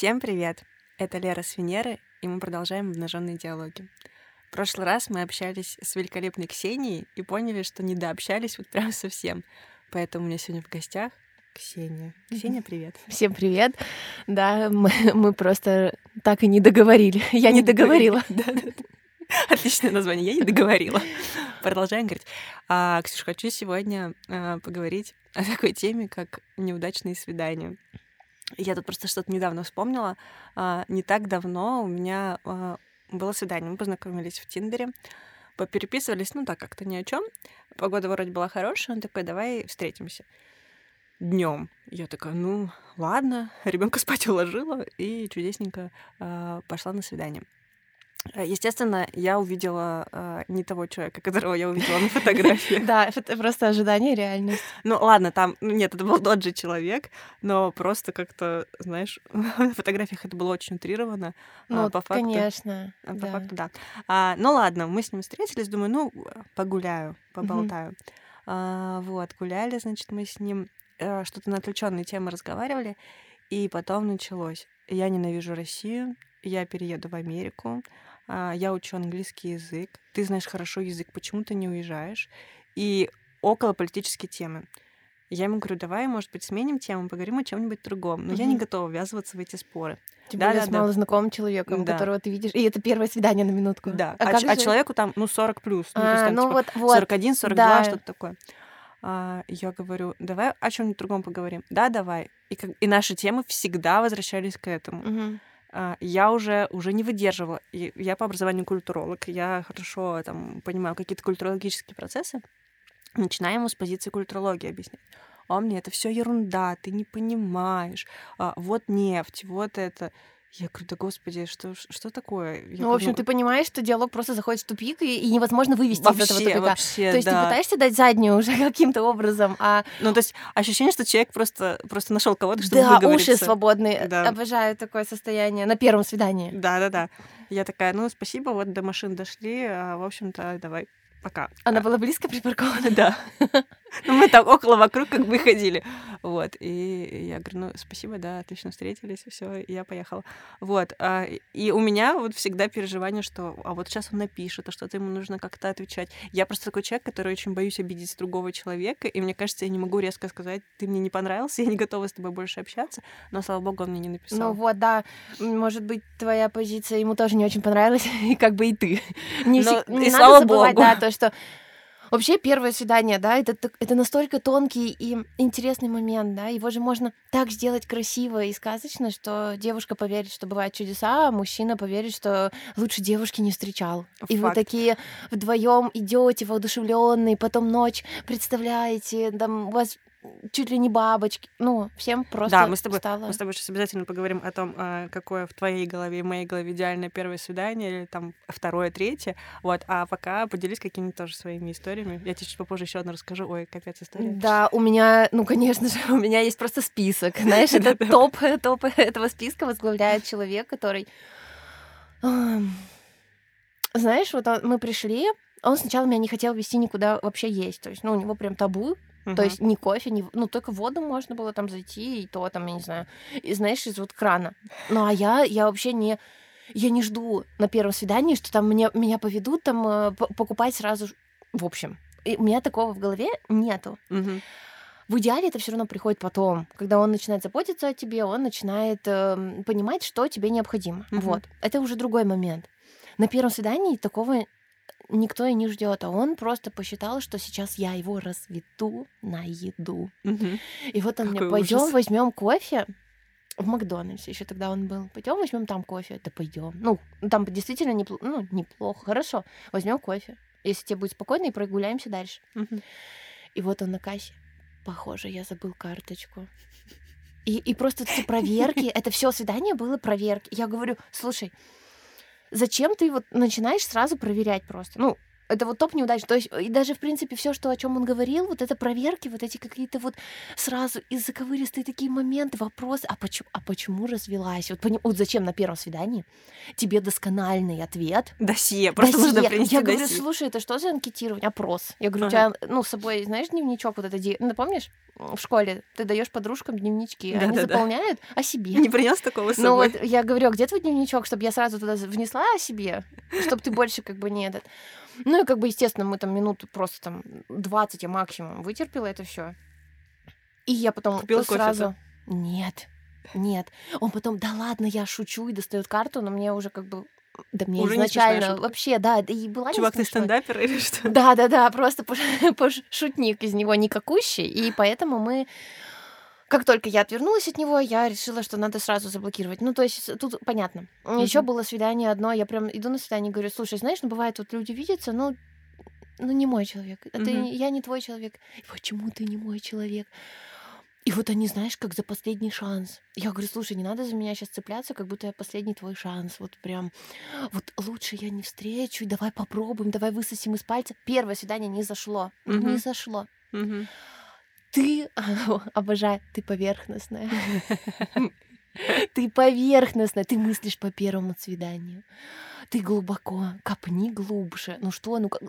Всем привет! Это Лера с Венеры, и мы продолжаем обнаженные диалоги. В прошлый раз мы общались с великолепной Ксенией и поняли, что не дообщались вот прям совсем. Поэтому у меня сегодня в гостях Ксения. Ксения, привет. Всем привет. Да, мы, мы просто так и не договорили. Я не договорила. Отличное название. Я не договорила. Продолжаем говорить. А, Ксюш, хочу сегодня а, поговорить о такой теме, как неудачные свидания. Я тут просто что-то недавно вспомнила. А, не так давно у меня а, было свидание. Мы познакомились в Тиндере, попереписывались, ну так, как-то ни о чем. Погода вроде была хорошая, он такой, давай встретимся днем. Я такая, ну ладно, ребенка спать уложила и чудесненько э, пошла на свидание. Э, естественно, я увидела э, не того человека, которого я увидела на фотографии. Да, это просто ожидание реальность. Ну ладно, там, ну, нет, это был тот же человек, но просто как-то, знаешь, на фотографиях это было очень утрировано. А ну, по факту, конечно. А, по факту, да. А, ну ладно, мы с ним встретились, думаю, ну, погуляю, поболтаю. А, вот, гуляли, значит, мы с ним э, что-то на отвлеченные темы разговаривали, и потом началось. Я ненавижу Россию, я перееду в Америку, я учу английский язык, ты знаешь хорошо язык, почему ты не уезжаешь? И около политические темы. Я ему говорю, давай, может быть, сменим тему, поговорим о чем-нибудь другом. Но угу. я не готова ввязываться в эти споры. Тем да, более да, с да. малознакомым человеком, да. которого ты видишь. И это первое свидание на минутку. Да. А, а, а человеку там, ну, 40 плюс. Ну, а, есть, ну, типа, вот, вот. 41, 42, да. что-то такое. А, я говорю, давай о чем-нибудь другом поговорим. Да, давай. И, как, и наши темы всегда возвращались к этому. Угу. А, я уже, уже не выдерживала. Я по образованию культуролог, я хорошо там, понимаю какие-то культурологические процессы. Начинаю ему с позиции культурологии объяснять. А мне это все ерунда, ты не понимаешь. А, вот нефть, вот это. Я говорю, да господи, что, что такое? Я ну, говорю, в общем, ну... ты понимаешь, что диалог просто заходит в тупик, и, и невозможно вывести вообще, из этого тупика. Вообще, то есть да. ты пытаешься дать заднюю уже каким-то образом, а... Ну, то есть ощущение, что человек просто, просто нашел кого-то, чтобы да, выговориться. уши свободные. Да. Обожаю такое состояние на первом свидании. Да-да-да. Я такая, ну, спасибо, вот до машин дошли, а, в общем-то, давай пока. Она была близко припаркована? Да. Ну, мы там около вокруг как бы ходили. Вот. И я говорю, ну, спасибо, да, отлично встретились, все, я поехала. Вот. А, и у меня вот всегда переживание, что а вот сейчас он напишет, а что-то ему нужно как-то отвечать. Я просто такой человек, который очень боюсь обидеть другого человека, и мне кажется, я не могу резко сказать, ты мне не понравился, я не готова с тобой больше общаться, но, слава богу, он мне не написал. Ну вот, да, может быть, твоя позиция ему тоже не очень понравилась, и как бы и ты. Не, но, все, не и надо слава забывать, богу. да, то, что Вообще, первое свидание, да, это, это настолько тонкий и интересный момент, да, его же можно так сделать красиво и сказочно, что девушка поверит, что бывают чудеса, а мужчина поверит, что лучше девушки не встречал. Факт. И вы такие вдвоем идете воодушевленные, потом ночь представляете, там у вас чуть ли не бабочки. Ну, всем просто Да, мы с тобой, стало... мы с тобой сейчас обязательно поговорим о том, а, какое в твоей голове и моей голове идеальное первое свидание, или там второе, третье. Вот, а пока поделись какими-то тоже своими историями. Я тебе чуть попозже еще одну расскажу. Ой, капец история. Да, у меня, ну, конечно же, у меня есть просто список. Знаешь, это топ, топ этого списка возглавляет человек, который... Знаешь, вот мы пришли, он сначала меня не хотел вести никуда вообще есть. То есть, ну, у него прям табу Uh-huh. То есть ни кофе, ни... ну только воду можно было там зайти, и то там, я не знаю, и знаешь, из вот крана. Ну а я, я вообще не, я не жду на первом свидании, что там мне, меня поведут там э, покупать сразу, в общем. И у меня такого в голове нету. Uh-huh. В идеале это все равно приходит потом, когда он начинает заботиться о тебе, он начинает э, понимать, что тебе необходимо. Uh-huh. Вот, это уже другой момент. На первом свидании такого никто и не ждет, а он просто посчитал, что сейчас я его разведу на еду. Угу. И вот он Какой мне пойдем возьмем кофе в Макдональдсе еще тогда он был. Пойдем возьмем там кофе. Да пойдем. Ну, там действительно неплохо, ну, неплохо. Хорошо, возьмем кофе. Если тебе будет спокойно, и прогуляемся дальше. Угу. И вот он на кассе. Похоже, я забыл карточку. И, и просто эти проверки, это все свидание было проверки. Я говорю, слушай, зачем ты вот начинаешь сразу проверять просто? Ну, Это вот топ неудач. То есть и даже, в принципе, все, что, о чем он говорил, вот это проверки, вот эти какие-то вот сразу из заковыристые такие моменты, вопросы. А почему, а почему развелась? Вот, поним, вот зачем на первом свидании тебе доскональный ответ? Досье, просто Досье. нужно принести Я говорю, досье. слушай, это что за анкетирование? Опрос. Я говорю, Ага. у тебя, ну, с собой, знаешь, дневничок вот это, ну, помнишь, в школе ты даешь подружкам дневнички, они Да-да-да. заполняют о себе. Не принес такого с Ну собой? вот я говорю, а где твой дневничок, чтобы я сразу туда внесла о себе, чтобы ты больше как бы не этот. Ну и как бы, естественно, мы там минуту просто там 20 я максимум вытерпела это все. И я потом Купила кофе-то? сразу... Нет, нет. Он потом, да ладно, я шучу, и достает карту, но мне уже как бы... Да мне Уже изначально вообще, да, да и была Чувак, ты стендапер или что? Да, да, да, просто шутник из него никакущий, и поэтому мы как только я отвернулась от него, я решила, что надо сразу заблокировать. Ну, то есть тут понятно. Еще Мгм. было свидание одно, я прям иду на свидание и говорю, слушай, знаешь, ну бывает, вот люди видятся, ну, ну не мой человек. Это Мгм. я не твой человек. Почему ты не мой человек? И вот они, знаешь, как за последний шанс. Я говорю, слушай, не надо за меня сейчас цепляться, как будто я последний твой шанс. Вот прям, вот лучше я не встречу, давай попробуем, давай высосим из пальца. Первое свидание не зашло. Не Мгм. зашло. Мгм. Ты, обожаю, ты поверхностная. Ты поверхностная, ты мыслишь по первому свиданию. Ты глубоко, копни глубже. Ну что, ну как-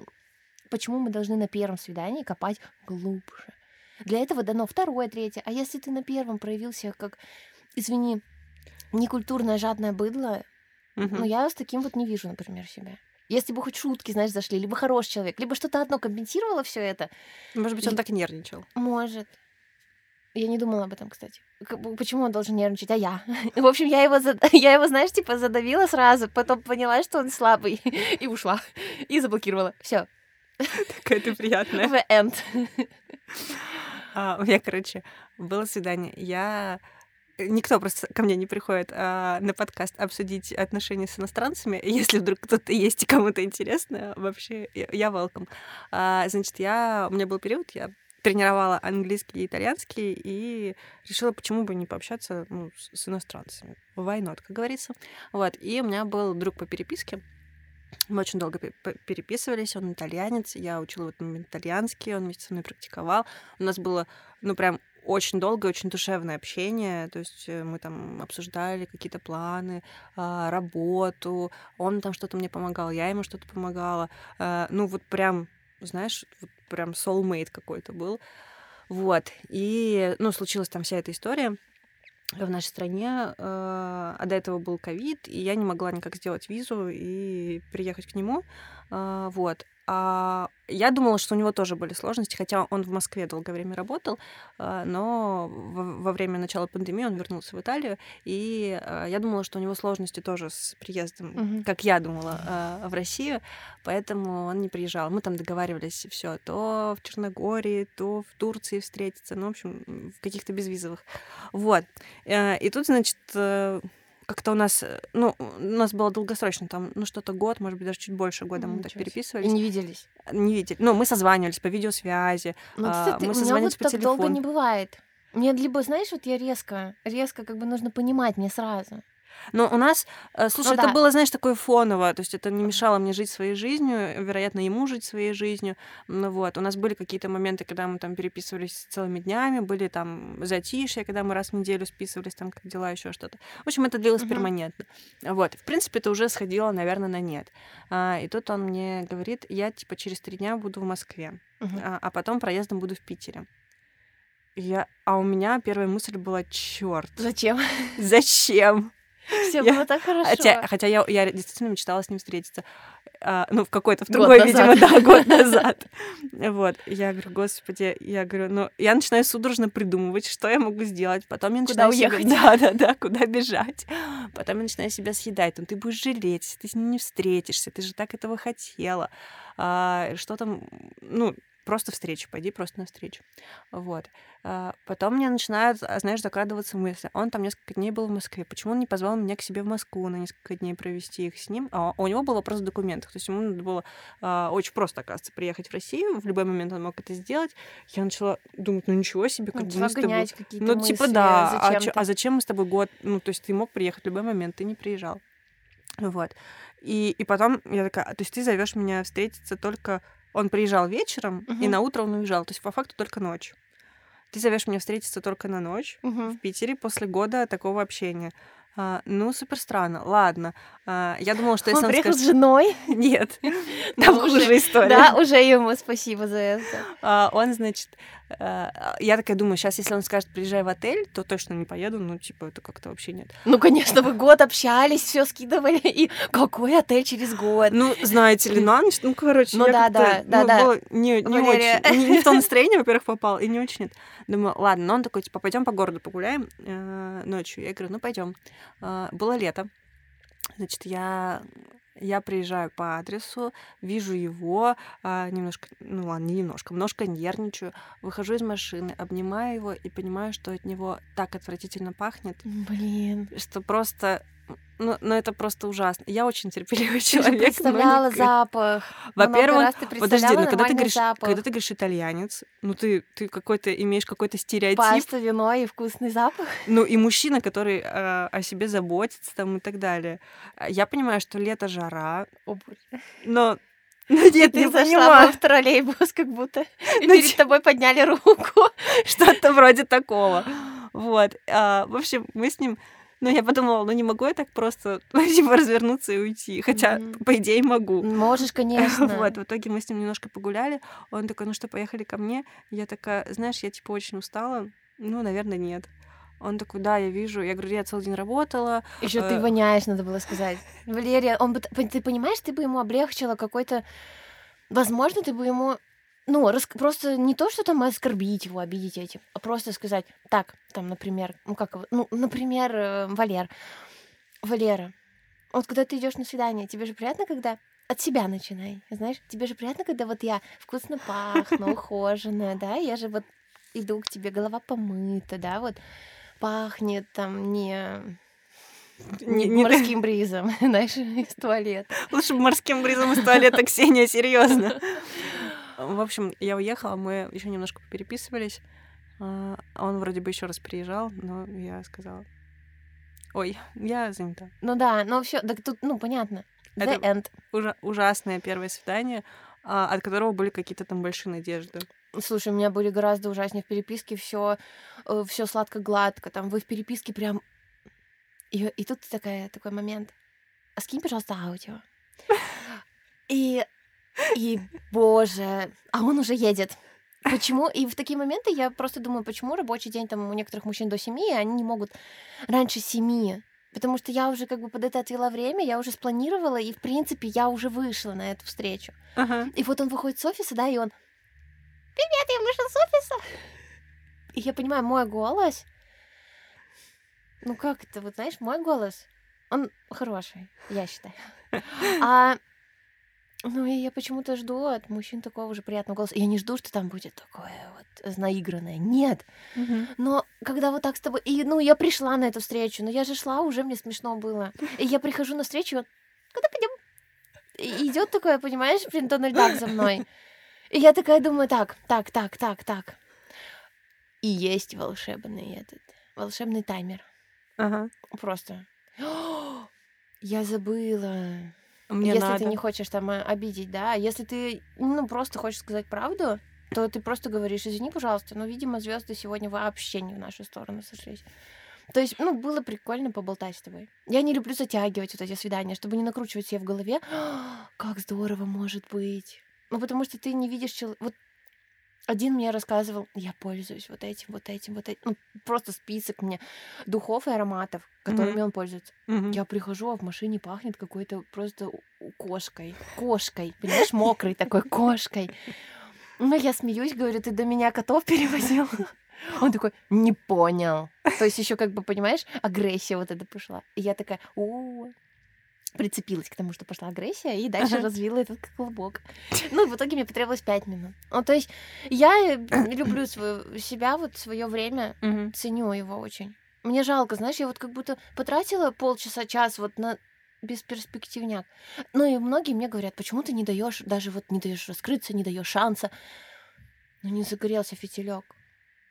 почему мы должны на первом свидании копать глубже? Для этого дано второе, третье. А если ты на первом проявил себя как, извини, некультурное жадное быдло, Мгм. ну я с таким вот не вижу, например, себя. Если бы хоть шутки, знаешь, зашли, либо хороший человек, либо что-то одно компенсировало все это, Может быть, он так нервничал. может. Я не думала об этом, кстати. Почему он должен нервничать, а я? В общем, я его, зад- я его, знаешь, типа задавила сразу, потом поняла, что он слабый, и ушла. И заблокировала. Все. Такая ты приятная. The end. А, у меня, короче, было свидание. Я никто просто ко мне не приходит а, на подкаст обсудить отношения с иностранцами. Если вдруг кто-то есть и кому-то интересно, вообще я- welcome. А, значит, я у меня был период, я тренировала английский и итальянский и решила, почему бы не пообщаться ну, с, иностранцами. Not, как говорится. Вот. И у меня был друг по переписке. Мы очень долго пе- пе- переписывались, он итальянец, я учила в этот момент итальянский, он вместе со мной практиковал. У нас было, ну, прям очень долгое, очень душевное общение, то есть э, мы там обсуждали какие-то планы, а, работу, он там что-то мне помогал, я ему что-то помогала. А, Ну, вот прям, знаешь, вот прям soulmate какой-то был. Вот. И, ну, случилась там вся эта история в нашей стране, э, а до этого был ковид, и я не могла никак сделать визу и приехать к нему. А, Вот. А я думала, что у него тоже были сложности, хотя он в Москве долгое время работал, а, но во во время начала пандемии он вернулся в Италию, и а, я думала, что у него сложности тоже с приездом, Мгм. как я думала, а, в Россию, поэтому он не приезжал. Мы там договаривались все, то в Черногории, то в Турции встретиться, ну, в общем, в каких-то безвизовых. Вот. Э, И тут, значит, э, как-то у нас, э, ну, у нас было долгосрочно, там, ну, что-то год, может быть, даже чуть больше года мы так Ничего переписывались. И не виделись. Не видели. Ну, мы созванивались по видеосвязи. Ну, а, кстати, мы у меня созванивались вот по так долго не бывает. Мне либо, знаешь, вот я резко, резко как бы нужно понимать мне сразу. Но у нас, э, слушай, это Ну да. было, знаешь, такое фоново, то есть это не мешало мне жить своей жизнью, вероятно, ему жить своей жизнью. Ну вот, у нас были какие-то моменты, когда мы там переписывались целыми днями, были там затишья, когда мы раз в неделю списывались, там как дела, еще что-то. В общем, это длилось Мгм. перманентно. Вот, в принципе, это уже сходило, наверное, на нет. А, и тут он мне говорит, я типа через три дня буду в Москве, Мгм. а, а потом проездом буду в Питере. Я, а у меня первая мысль была, черт, Зачем? зачем? Все Я- было так хорошо. Хотя, хотя я, я действительно мечтала с ним встретиться. А, ну, в какой-то, в Год другой, видимо, назад. да, год назад. Вот. Я говорю, господи, я говорю, ну, я начинаю судорожно придумывать, что я могу сделать. Потом я Куда начинаю себя- уехать? Да, да, да, куда бежать. Потом я начинаю себя съедать. Ну, ты будешь жалеть, если ты с ним не встретишься. Ты же так этого хотела. А, что там, ну, просто встреча, пойди просто на встречу. Вот. А, потом мне начинают, а, знаешь, закрадываться мысли. Он там несколько дней был в Москве. Почему он не позвал меня к себе в Москву на несколько дней провести их с ним? А у него был вопрос в документах. То есть ему надо было а, очень просто, оказывается, приехать в Россию. В любой момент он мог это сделать. Я начала думать, ну ничего себе, как бы мы с тобой... Какие-то Ну, типа, мысли, да. А, зачем чё- ты? а зачем мы с тобой год? Ну, то есть ты мог приехать в любой момент, ты не приезжал. Вот. И, и потом я такая, «А, то есть ты зовешь меня встретиться только... Он приезжал вечером, и Мгм. на утро он уезжал. То есть по факту только ночью. Ты зовешь меня встретиться только на ночь Мгм. в Питере после года такого общения. А, ну, супер странно. Ладно. А, я думала, что если Он он, приехал с скажет... женой. Нет, там уже- хуже история. Да, уже ему спасибо за это. А, он, значит, я такая думаю, сейчас, если он скажет, приезжай в отель, то точно не поеду, ну, типа, это как-то вообще нет. Ну, конечно, вы год общались, все скидывали, и какой отель через год? Ну, знаете ли, на ночь, ну, короче, Ну я да, да, да, ну, да. было не, не Валерия. очень, не, не в то настроение, во-первых, попал, и не очень нет. Думаю, ладно, но он такой, типа, пойдем по городу погуляем э, ночью. Я говорю, ну, пойдем. было лето, значит, я я приезжаю по адресу, вижу его, а, немножко, ну ладно, не немножко, немножко нервничаю, выхожу из машины, обнимаю его и понимаю, что от него так отвратительно пахнет, Блин. что просто, ну, ну это просто ужасно. Я очень терпеливый Ты человек. но представляла никак- запах. Во-первых, ты Подожди, ну когда ты говоришь, запах. когда ты говоришь итальянец, ну ты, ты какой-то имеешь какой-то стереотип, Паста, вино и вкусный запах. ну и мужчина, который э, о себе заботится там и так далее. А Я понимаю, что лето жара, О, боже. но ну, нет, Ты не зашла понимаю, в троллейбус, как будто. И Ну, перед ти- тобой подняли руку. что-то вроде такого. Вот. А, в общем, мы с ним ну, я подумала, ну не могу я так просто ну, типа развернуться и уйти. Хотя, Мгм. по идее, могу. Можешь, конечно. Вот, в итоге мы с ним немножко погуляли. Он такой, ну что, поехали ко мне? Я такая, знаешь, я типа очень устала. Ну, наверное, нет. Он такой, да, я вижу. Я говорю, я целый день работала. Еще ты э, воняешь, надо было сказать. Валерия, он бы, ты понимаешь, ты бы ему облегчила какой-то... Возможно, ты бы ему... Ну, рас- просто не то, что там оскорбить его, обидеть этим, а просто сказать, так, там, например, ну как ну, например, э, Валер. Валера, вот когда ты идешь на свидание, тебе же приятно, когда от себя начинай, знаешь, тебе же приятно, когда вот я вкусно пахну, ухоженная, да, я же вот иду к тебе, голова помыта, да, вот пахнет там не Не- не, не- морским бризом, знаешь, из туалета. Лучше бы морским бризом из туалета, Ксения, серьезно. В общем, я уехала, мы еще немножко переписывались. А, Он вроде бы еще раз приезжал, но я сказала, ой, я занята. Ну да, но все, так тут, ну, понятно. The Это- end. Ужа- ужасное первое свидание, а, от которого были какие-то там большие надежды. Слушай, у меня были гораздо ужаснее в переписке, все, все сладко-гладко, там вы в переписке прям... И, и тут такая, такой момент. А скинь, пожалуйста, аудио. И, и, боже, а он уже едет. Почему? И в такие моменты я просто думаю, почему рабочий день там у некоторых мужчин до семи, и они не могут раньше семи. Потому что я уже как бы под это отвела время, я уже спланировала, и, в принципе, я уже вышла на эту встречу. Ага. И вот он выходит с офиса, да, и он «Привет, я вышел с офиса!» И я понимаю, мой голос... Ну как это, вот знаешь, мой голос, он хороший, я считаю. А ну и я почему-то жду от мужчин такого же приятного голоса. Я не жду, что там будет такое вот наигранное. Нет. Мгм. Но когда вот так с тобой... И, ну, я пришла на эту встречу, но я же шла, уже мне смешно было. И я прихожу на встречу, он... Когда пойдем? Идет такое, понимаешь, блин, Дональд Дак за мной. И я такая думаю, так, так, так, так, так. И есть волшебный этот, волшебный таймер. Ага. Просто. Я забыла. Мне если надо. ты не хочешь там э, обидеть, да, а если ты, ну, просто хочешь сказать правду, то ты просто говоришь, извини, пожалуйста, но, видимо, звезды сегодня вообще не в нашу сторону сошлись. То есть, ну, было прикольно поболтать с тобой. Я не люблю затягивать вот эти свидания, чтобы не накручивать себе в голове, «А, как здорово может быть. Ну, потому что ты не видишь человека. Вот один мне рассказывал, я пользуюсь вот этим, вот этим, вот этим. Ну, просто список мне духов и ароматов, которыми Мгм. он пользуется. Мгм. Я прихожу, а в машине пахнет какой-то просто кошкой. Кошкой. Понимаешь, мокрой такой кошкой. Ну, я смеюсь, говорю, ты до меня котов перевозил. Он такой, не понял. То есть еще как бы, понимаешь, агрессия вот эта пошла. И я такая, о прицепилась к тому, что пошла агрессия, и дальше Ага. развила этот клубок. Ну, и в итоге мне потребовалось пять минут. Ну, то есть я э, люблю свою, себя, вот свое время, Мгм. ценю его очень. Мне жалко, знаешь, я вот как будто потратила полчаса, час вот на бесперспективняк. Ну и многие мне говорят, почему ты не даешь, даже вот не даешь раскрыться, не даешь шанса. Ну не загорелся фитилек.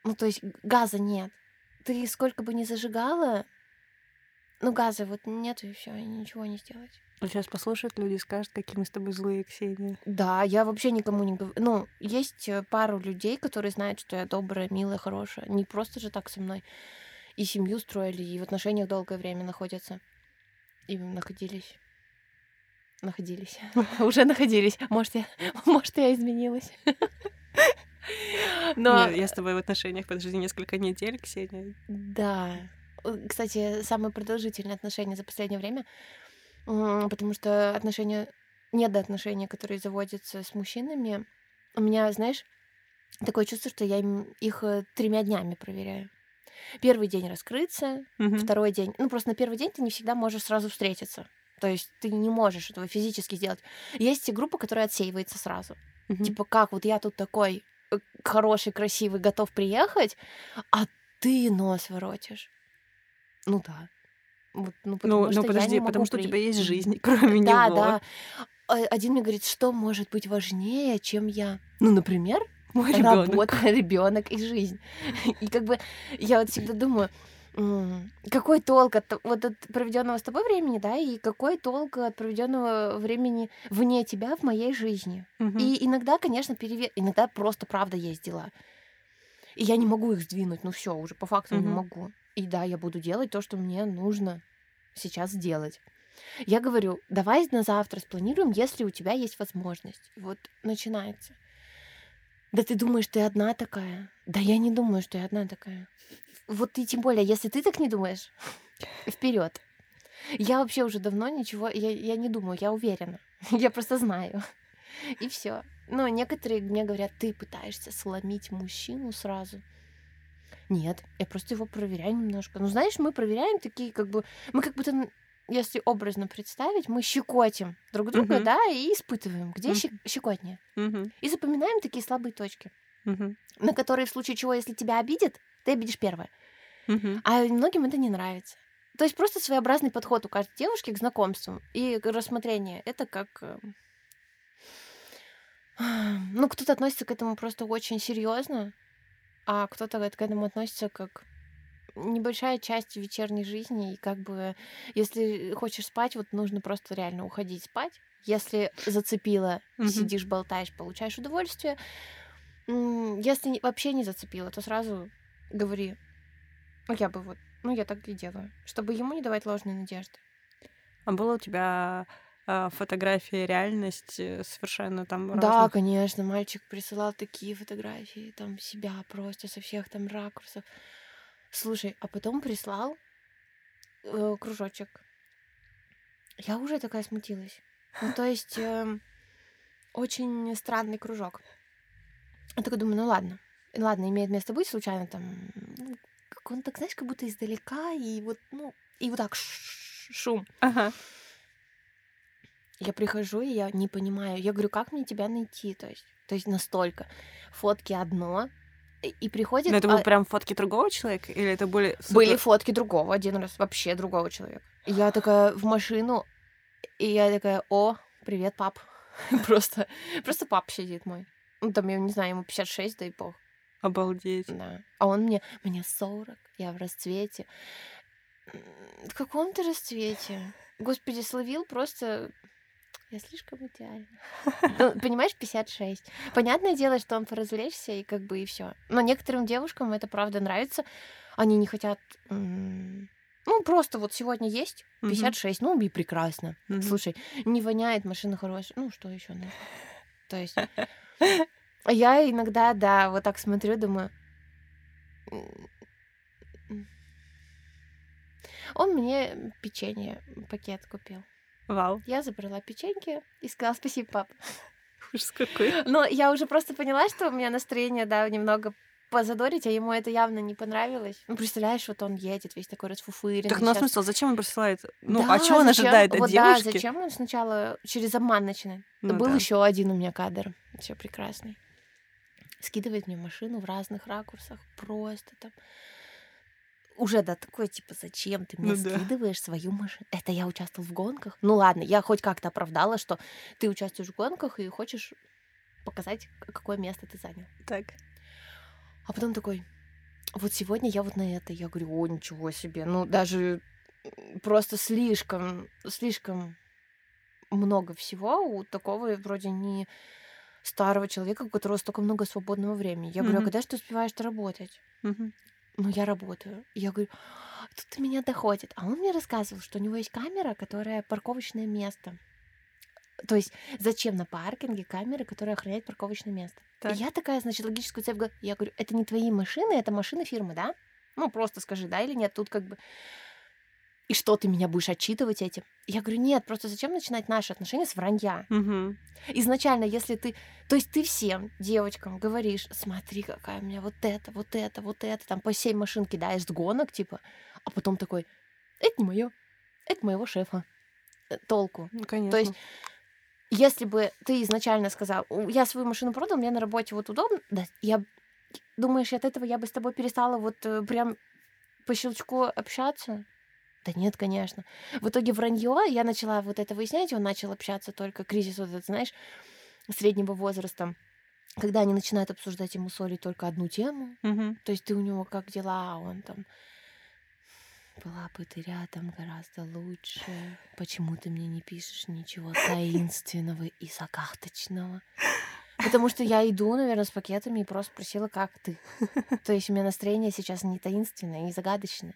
Ну то есть газа нет. Ты сколько бы ни зажигала, Ну, газа вот нету, и все, и ничего не сделать. Сейчас послушают люди, скажут, какие мы с тобой злые, Ксения. Да, я вообще никому не говорю. Ну, есть э, пару людей, которые знают, что я добрая, милая, хорошая. Не просто же так со мной. И семью строили, и в отношениях долгое время находятся. И находились. Находились. Уже находились. Может, я, может, я изменилась. Но... Нет, я с тобой в отношениях, подожди, несколько недель, Ксения. Да. Кстати, самые продолжительные отношения за последнее время, потому что отношения, нет до отношения, которые заводятся с мужчинами. У меня, знаешь, такое чувство, что я им их э, тремя днями проверяю. Первый день раскрыться, угу. второй день. Ну, просто на первый день ты не всегда можешь сразу встретиться. То есть ты не можешь этого физически сделать. Есть группа, которая отсеивается сразу. Угу. Типа, как вот я тут такой э, хороший, красивый, готов приехать, а ты нос воротишь. Ну да. Вот, ну, потому ну, что ну подожди, я не потому что при... у тебя есть жизнь, кроме да, него. Да, да. Один мне говорит, что может быть важнее, чем я? Ну, например, мой работа, ребенок и жизнь. И как бы я вот всегда думаю, какой толк от вот от проведенного с тобой времени, да, и какой толк от проведенного времени вне тебя в моей жизни. Угу. И иногда, конечно, перевес, иногда просто правда есть дела. И я не могу их сдвинуть, ну все, уже по факту угу. не могу. И да, я буду делать то, что мне нужно сейчас сделать. Я говорю, давай на завтра спланируем, если у тебя есть возможность. Вот начинается. Да ты думаешь, ты одна такая? Да я не думаю, что я одна такая. Вот и тем более, если ты так не думаешь, вперед. Я вообще уже давно ничего, я, я не думаю, я уверена. Я просто знаю. И все. Но некоторые мне говорят, ты пытаешься сломить мужчину сразу. Нет, я просто его проверяю немножко. Ну, знаешь, мы проверяем такие, как бы, мы как будто, если образно представить, мы щекотим друг друга, uh-huh. да, и испытываем, где uh-huh. щекотнее. Uh-huh. И запоминаем такие слабые точки, uh-huh. на которые в случае чего, если тебя обидят, ты обидишь первое. Uh-huh. А многим это не нравится. То есть просто своеобразный подход у каждой девушки к знакомству и к рассмотрению. Это как... Э, ну, кто-то относится к этому просто очень серьезно, а кто-то к этому относится как небольшая часть вечерней жизни, и как бы, если хочешь спать, вот нужно просто реально уходить спать. Если зацепила, mm-hmm. сидишь, болтаешь, получаешь удовольствие. Если вообще не зацепила, то сразу говори, ну, я бы вот, ну, я так и делаю, чтобы ему не давать ложной надежды. А было у тебя фотографии реальность э, совершенно там разных? Да, конечно, мальчик присылал такие фотографии, там, себя просто со всех там ракурсов. Слушай, а потом прислал э, кружочек. Я уже такая смутилась. Ну, то есть, э, очень странный кружок. Я такая думаю, ну ладно, ладно, имеет место быть, случайно там ну, он так, знаешь, как будто издалека, и вот, ну, и вот так шум. Ага. Я прихожу, и я не понимаю. Я говорю, как мне тебя найти? То есть, то есть настолько. Фотки одно, и приходит... Но это были а... прям фотки другого человека? Или это были... Были фотки другого один раз, вообще другого человека. Я такая в машину, и я такая, о, привет, пап. просто, просто пап сидит мой. Ну, там, я не знаю, ему 56, да и бог. Обалдеть. Да. А он мне, мне 40, я в расцвете. В каком то расцвете? Господи, словил просто... Я слишком идеальна. Ну, понимаешь, 56. Понятное дело, что он поразвлечься, и как бы и все. Но некоторым девушкам это правда нравится. Они не хотят... Ну, просто вот сегодня есть 56, ну и прекрасно. Слушай, не воняет, машина хорошая. Ну, что еще надо? То есть... Я иногда, да, вот так смотрю, думаю... Он мне печенье, пакет купил. Вау. Я забрала печеньки и сказала спасибо, пап. Ужас какой. Но я уже просто поняла, что у меня настроение, да, немного позадорить, а ему это явно не понравилось. Ну, представляешь, вот он едет весь такой расфуфыренный. Так, ну, а смысл, зачем он присылает? Ну, да, а чего он ожидает от вот, девушки? Да, зачем он сначала через обман начинает? Ну, Был да. еще один у меня кадр, все прекрасный скидывает мне машину в разных ракурсах, просто там. Уже да, такое, типа, зачем ты мне ну, скидываешь да. свою машину? Это я участвовал в гонках. Ну ладно, я хоть как-то оправдала, что ты участвуешь в гонках и хочешь показать, какое место ты занял. Так. А потом такой, вот сегодня я вот на это. Я говорю, о, ничего себе. Ну, даже просто слишком, слишком много всего у такого вроде не старого человека, у которого столько много свободного времени. Я говорю, а когда же ты успеваешь работать? Мгм. Ну, я работаю. И Я говорю, тут до меня доходит. А он мне рассказывал, что у него есть камера, которая парковочное место. То есть зачем на паркинге камеры, которая охраняет парковочное место? И Так. я такая, значит, логическую цепь говорю, я говорю, это не твои машины, это машины фирмы, да? Ну, просто скажи, да или нет, тут как бы... И что, ты меня будешь отчитывать этим? Я говорю, нет, просто зачем начинать наши отношения с вранья? Мгм. Изначально, если ты... То есть ты всем девочкам говоришь, смотри, какая у меня вот это, вот это, вот это, там по семь машин кидаешь с гонок, типа, а потом такой, это не мое, это моего шефа. Э, Толку. Ну, конечно. То есть, если бы ты изначально сказал, «У, я свою машину продал, мне на работе вот удобно, да, я... Думаешь, от этого я бы с тобой перестала вот э, прям по щелчку общаться? Да нет, конечно. В итоге вранье, я начала вот это выяснять, он начал общаться только кризис вот этот, знаешь, среднего возраста, когда они начинают обсуждать ему соли только одну тему, Мгм. то есть ты у него как дела, а он там была бы ты рядом гораздо лучше. Почему ты мне не пишешь ничего таинственного и загадочного? Потому что я иду, наверное, с пакетами и просто спросила, как ты. То есть у меня настроение сейчас не таинственное, не загадочное.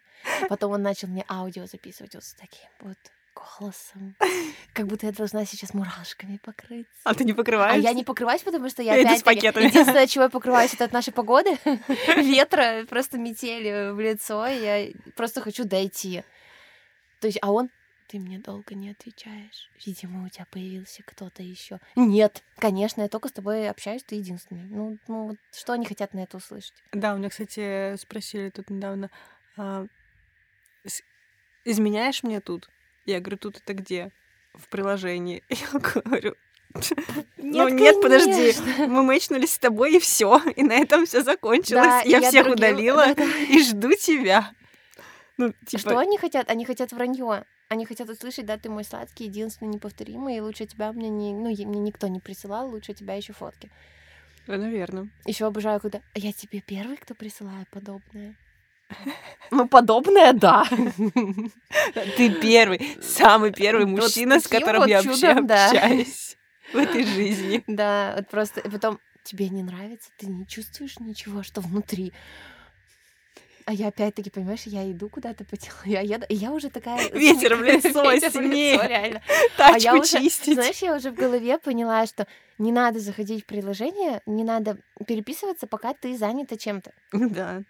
Потом он начал мне аудио записывать вот с таким вот голосом. Как будто я должна сейчас мурашками покрыться. А ты не А покрываешься? я не покрываюсь, потому что я иду опять с пакетами. Единственное, чего я покрываюсь, это от нашей погоды, ветра, просто метели в лицо. и Я просто хочу дойти. То есть, а он, ты мне долго не отвечаешь. Видимо, у тебя появился кто-то еще. Нет, конечно, я только с тобой общаюсь, ты единственный. Ну, ну вот что они хотят на это услышать? Да, у меня, кстати, спросили тут недавно, а, с- изменяешь мне тут? Я говорю, тут это где? В приложении. Я говорю, ну нет, подожди, мы мэчнулись с тобой и все, и на этом все закончилось. Я всех удалила и жду тебя. Ну, типа, Что они хотят? Они хотят вранье. Они хотят услышать, да, ты мой сладкий, единственный, неповторимый, и лучше тебя мне не, ну, мне никто не присылал, лучше тебя еще фотки. да, наверное. Еще обожаю, когда «А я тебе первый, кто присылает подобное. Ну, подобное, да. Ты первый, самый первый мужчина, с которым я вообще общаюсь в этой жизни. Да, вот просто и потом тебе не нравится, ты не чувствуешь ничего, что внутри. А я опять-таки, понимаешь, я иду куда-то по телу, я еду, и я уже такая... Ветер в лицо, Ветер в сильнее. лицо, реально. А я Тачку уже, чистить. знаешь, я уже в голове поняла, что не надо заходить в приложение, не надо переписываться, пока ты занята чем-то. Да.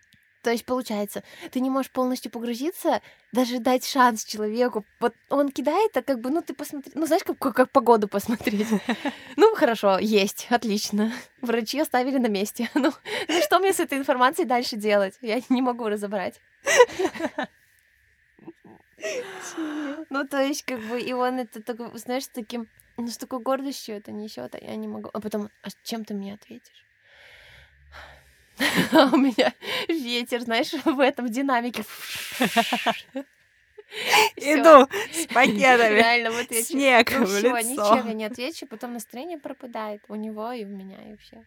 То есть, получается, ты не можешь полностью погрузиться, даже дать шанс человеку. Вот он кидает, а как бы, ну, ты посмотри, ну, знаешь, как, как, как погоду посмотреть. Ну, хорошо, есть, отлично. Врачи оставили на месте. Ну, ну, что мне с этой информацией дальше делать? Я не могу разобрать. Ну, то есть, как бы, и он это такой, знаешь, с таким, ну, с такой гордостью это несет, а я не могу. А потом, а чем ты мне ответишь? А у меня ветер, знаешь, в этом динамике. Иду с пакетами. Реально, вот я Снег ну в лицо. ничем я не отвечу, потом настроение пропадает у него и у меня, и вообще.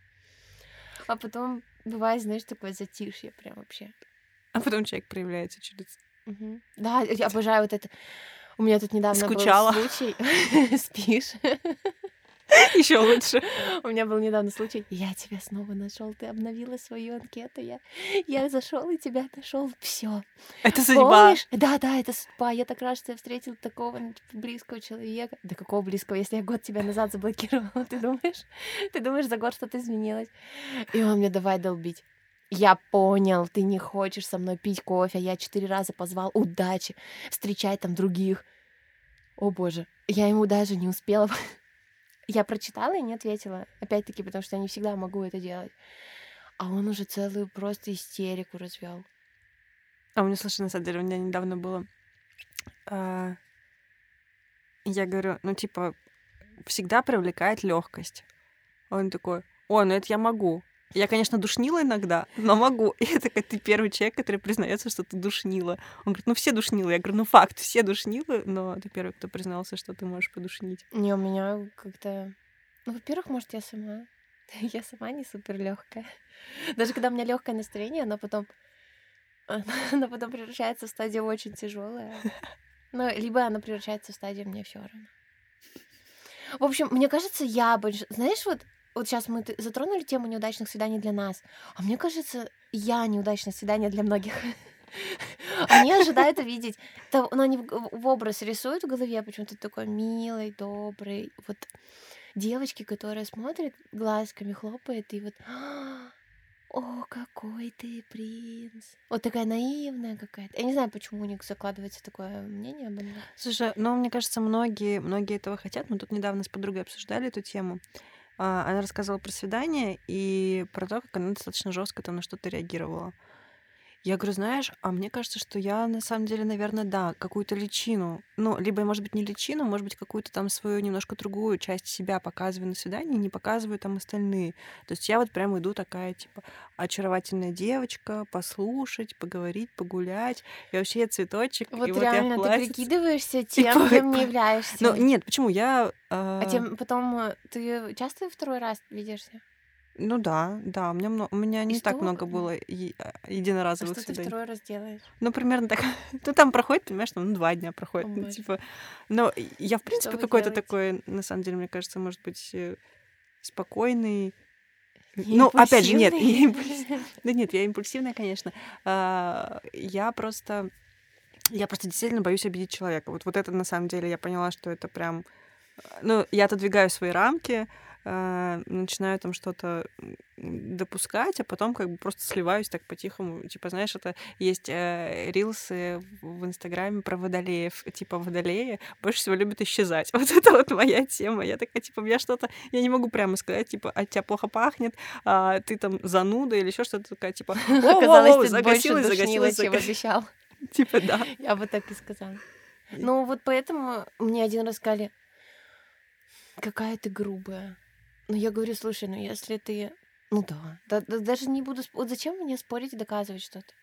А потом бывает, знаешь, такое затишье прям вообще. А потом человек проявляется через... Да, я обожаю вот это. У меня тут недавно Скучала. был случай. Спишь. Еще лучше. У меня был недавно случай. Я тебя снова нашел. Ты обновила свою анкету. Я, я зашел и тебя нашел. Все. Это судьба. Помнишь? Да, да, это судьба. Я так рад, что я встретил такого близкого человека. Да какого близкого, если я год тебя назад заблокировала? Ты думаешь? Ты думаешь, за год что-то изменилось? И он мне давай долбить. Я понял, ты не хочешь со мной пить кофе. Я четыре раза позвал. Удачи. Встречай там других. О боже. Я ему даже не успела. Я прочитала и не ответила. Опять-таки, потому что я не всегда могу это делать. А он уже целую просто истерику развел. А у меня, слушай, на самом деле, у меня недавно было... а, Я говорю, ну, типа, всегда привлекает легкость. Он такой, о, ну это я могу. Я, конечно, душнила иногда, но могу. И я такая, ты первый человек, который признается, что ты душнила. Он говорит, ну все душнилы. Я говорю, ну факт, все душнилы, но ты первый, кто признался, что ты можешь подушнить. Не, у меня как-то... Ну, во-первых, может, я сама. Я сама не супер легкая. Даже когда у меня легкое настроение, оно потом она потом превращается в стадию очень тяжелая. Ну, либо она превращается в стадию мне все равно. В общем, мне кажется, я больше... Знаешь, вот, вот сейчас мы затронули тему неудачных свиданий для нас, а мне кажется, я неудачное свидание для многих. Они ожидают увидеть. То, но они в образ рисуют в голове почему-то такой милый, добрый. Вот девочки, которые смотрят, глазками хлопает, и вот о, какой ты принц. Вот такая наивная какая-то. Я не знаю, почему у них закладывается такое мнение обо мне. Слушай, ну, мне кажется, многие, многие этого хотят. Мы тут недавно с подругой обсуждали эту тему. А, она рассказывала про свидание и про то, как она достаточно жестко там на что-то реагировала. Я говорю, знаешь, а мне кажется, что я на самом деле, наверное, да, какую-то личину, ну, либо, может быть, не личину, может быть, какую-то там свою немножко другую часть себя показываю на свидании, не показываю там остальные. То есть я вот прям иду такая, типа, очаровательная девочка, послушать, поговорить, погулять. И вообще я цветочек. Вот и реально, вот я ты прикидываешься тем, кем не являешься. Ну, нет, почему? Я... А тем потом э, ты часто второй раз видишься? Ну да, да, у меня, мно- у меня не так много было е- а, А единоразовых что ты свиданий. второй раз делаешь? Ну, примерно так. Ну, там проходит, понимаешь, там ну, два дня проходит. Ну, типа, но я, в Что принципе, какой-то такой, на самом деле, мне кажется, может быть, э, спокойный. Ну, опять же, нет, импульсивный? я импульс- Да нет, я импульсивная, конечно. А, Я просто... Я просто действительно боюсь обидеть человека. Вот, вот это, на самом деле, я поняла, что это прям... э, Ну, я отодвигаю свои рамки, а, начинаю там что-то допускать, а потом как бы просто сливаюсь так по-тихому. Типа, знаешь, это есть э, рилсы в Инстаграме про водолеев. Типа, водолеи больше всего любят исчезать. Вот это вот моя тема. Я такая, типа, я что-то... Я не могу прямо сказать, типа, от тебя плохо пахнет, а ты там зануда или еще что-то такая, типа, Оказалось, «Воу-воу-воу, ты больше душнила, чем загасилась». обещал. Типа, да. Я бы так и сказала. Ну, вот поэтому мне один раз сказали, какая ты грубая. Ну, я говорю, слушай, ну если ты... Ну да, да- да даже не буду... Вот зачем мне спорить и доказывать что-то?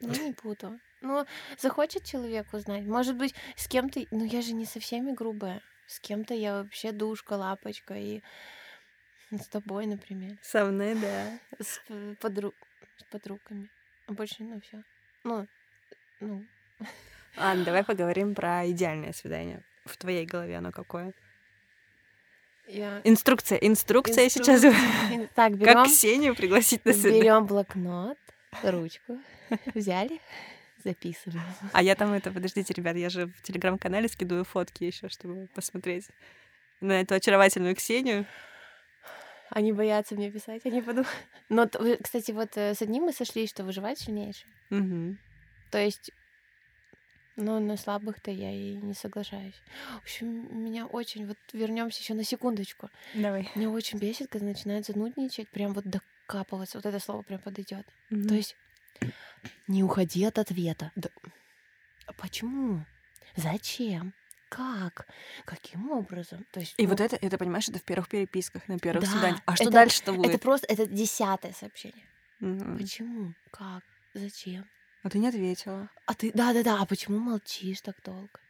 Я не буду. Ну, захочет человек узнать. Может быть, с кем-то... Ну, я же не со всеми грубая. С кем-то я вообще душка, лапочка. И с тобой, например. Со мной, да. С, п- подру... с подругами. А больше, ну, все. Ну, ну, Ладно, давай поговорим про идеальное свидание. В твоей голове оно какое? Я... Инструкция, инструкция сейчас. Инструкция. Так, Как берем, Ксению пригласить на свидание? берем блокнот, ручку, взяли, записываем. А я там это, подождите, ребят, я же в телеграм-канале скидываю фотки еще, чтобы посмотреть на эту очаровательную Ксению. Они боятся мне писать, они подумают. Но, кстати, вот э, с одним мы сошлись, что выживать сильнейший. Мгм. То есть, ну, на слабых-то я и не соглашаюсь. В общем, меня очень... Вот вернемся еще на секундочку. Давай. Меня очень бесит, когда начинают занудничать, прям вот докапываться. Вот это слово прям подойдет. Мгм. То есть не уходи от ответа. Да. А Почему? Зачем? Как? Каким образом? То есть, И ну, вот это, это, понимаешь, это в первых переписках, на первых Да, свиданиях. А что это- дальше-то будет? это просто это десятое сообщение. Мгм. Почему? Как? Зачем? А ты не ответила. А ты, да-да-да, а почему молчишь так долго?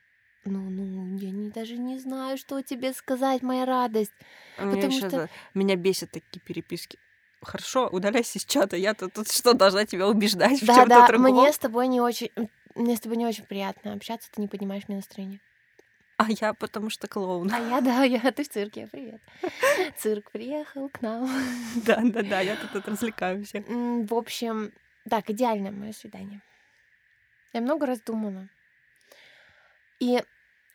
Ну, ну, я не, даже не знаю, что тебе сказать, моя радость. Меня Потому ещё что- за- Меня бесят такие переписки. Хорошо, удаляйся из чата. Я-то тут что, должна тебя убеждать в Да, чем-то да, другом? мне с тобой не очень, мне с тобой не очень приятно общаться, ты не поднимаешь мне настроение. А я потому что клоун. А я, да, я, ты в цирке, привет. Цирк приехал к нам. Да-да-да, я тут, развлекаю всех. В общем, так, идеальное мое свидание. Я много раз думала. И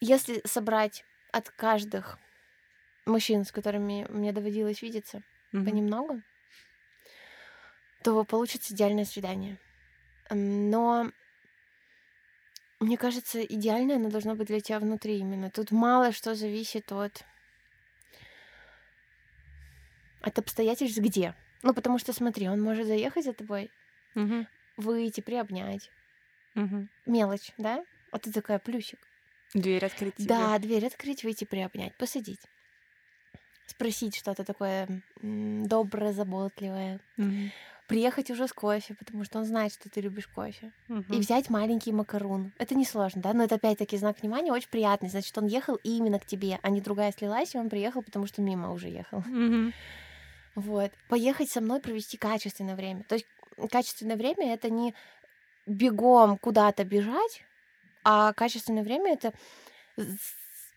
если собрать от каждых мужчин, с которыми мне доводилось видеться, Мгм. понемногу, то получится идеальное свидание. Но мне кажется, идеальное оно должно быть для тебя внутри именно. Тут мало что зависит от от обстоятельств где. Ну, потому что, смотри, он может заехать за тобой, Мгм. выйти, приобнять. Мгм. Мелочь, да? А ты такая плюсик. Дверь открыть тебе. Да, дверь открыть, выйти, приобнять, посадить. Спросить что-то такое доброе, заботливое. Мгм. Приехать уже с кофе, потому что он знает, что ты любишь кофе. И Мгм. взять маленький макарон. Это несложно, да? Но это опять-таки знак внимания очень приятный. Значит, он ехал именно к тебе, а не другая слилась, и он приехал, потому что мимо уже ехал. Мгм. Вот. Поехать со мной провести качественное время. То есть качественное время это не бегом куда-то бежать, а качественное время это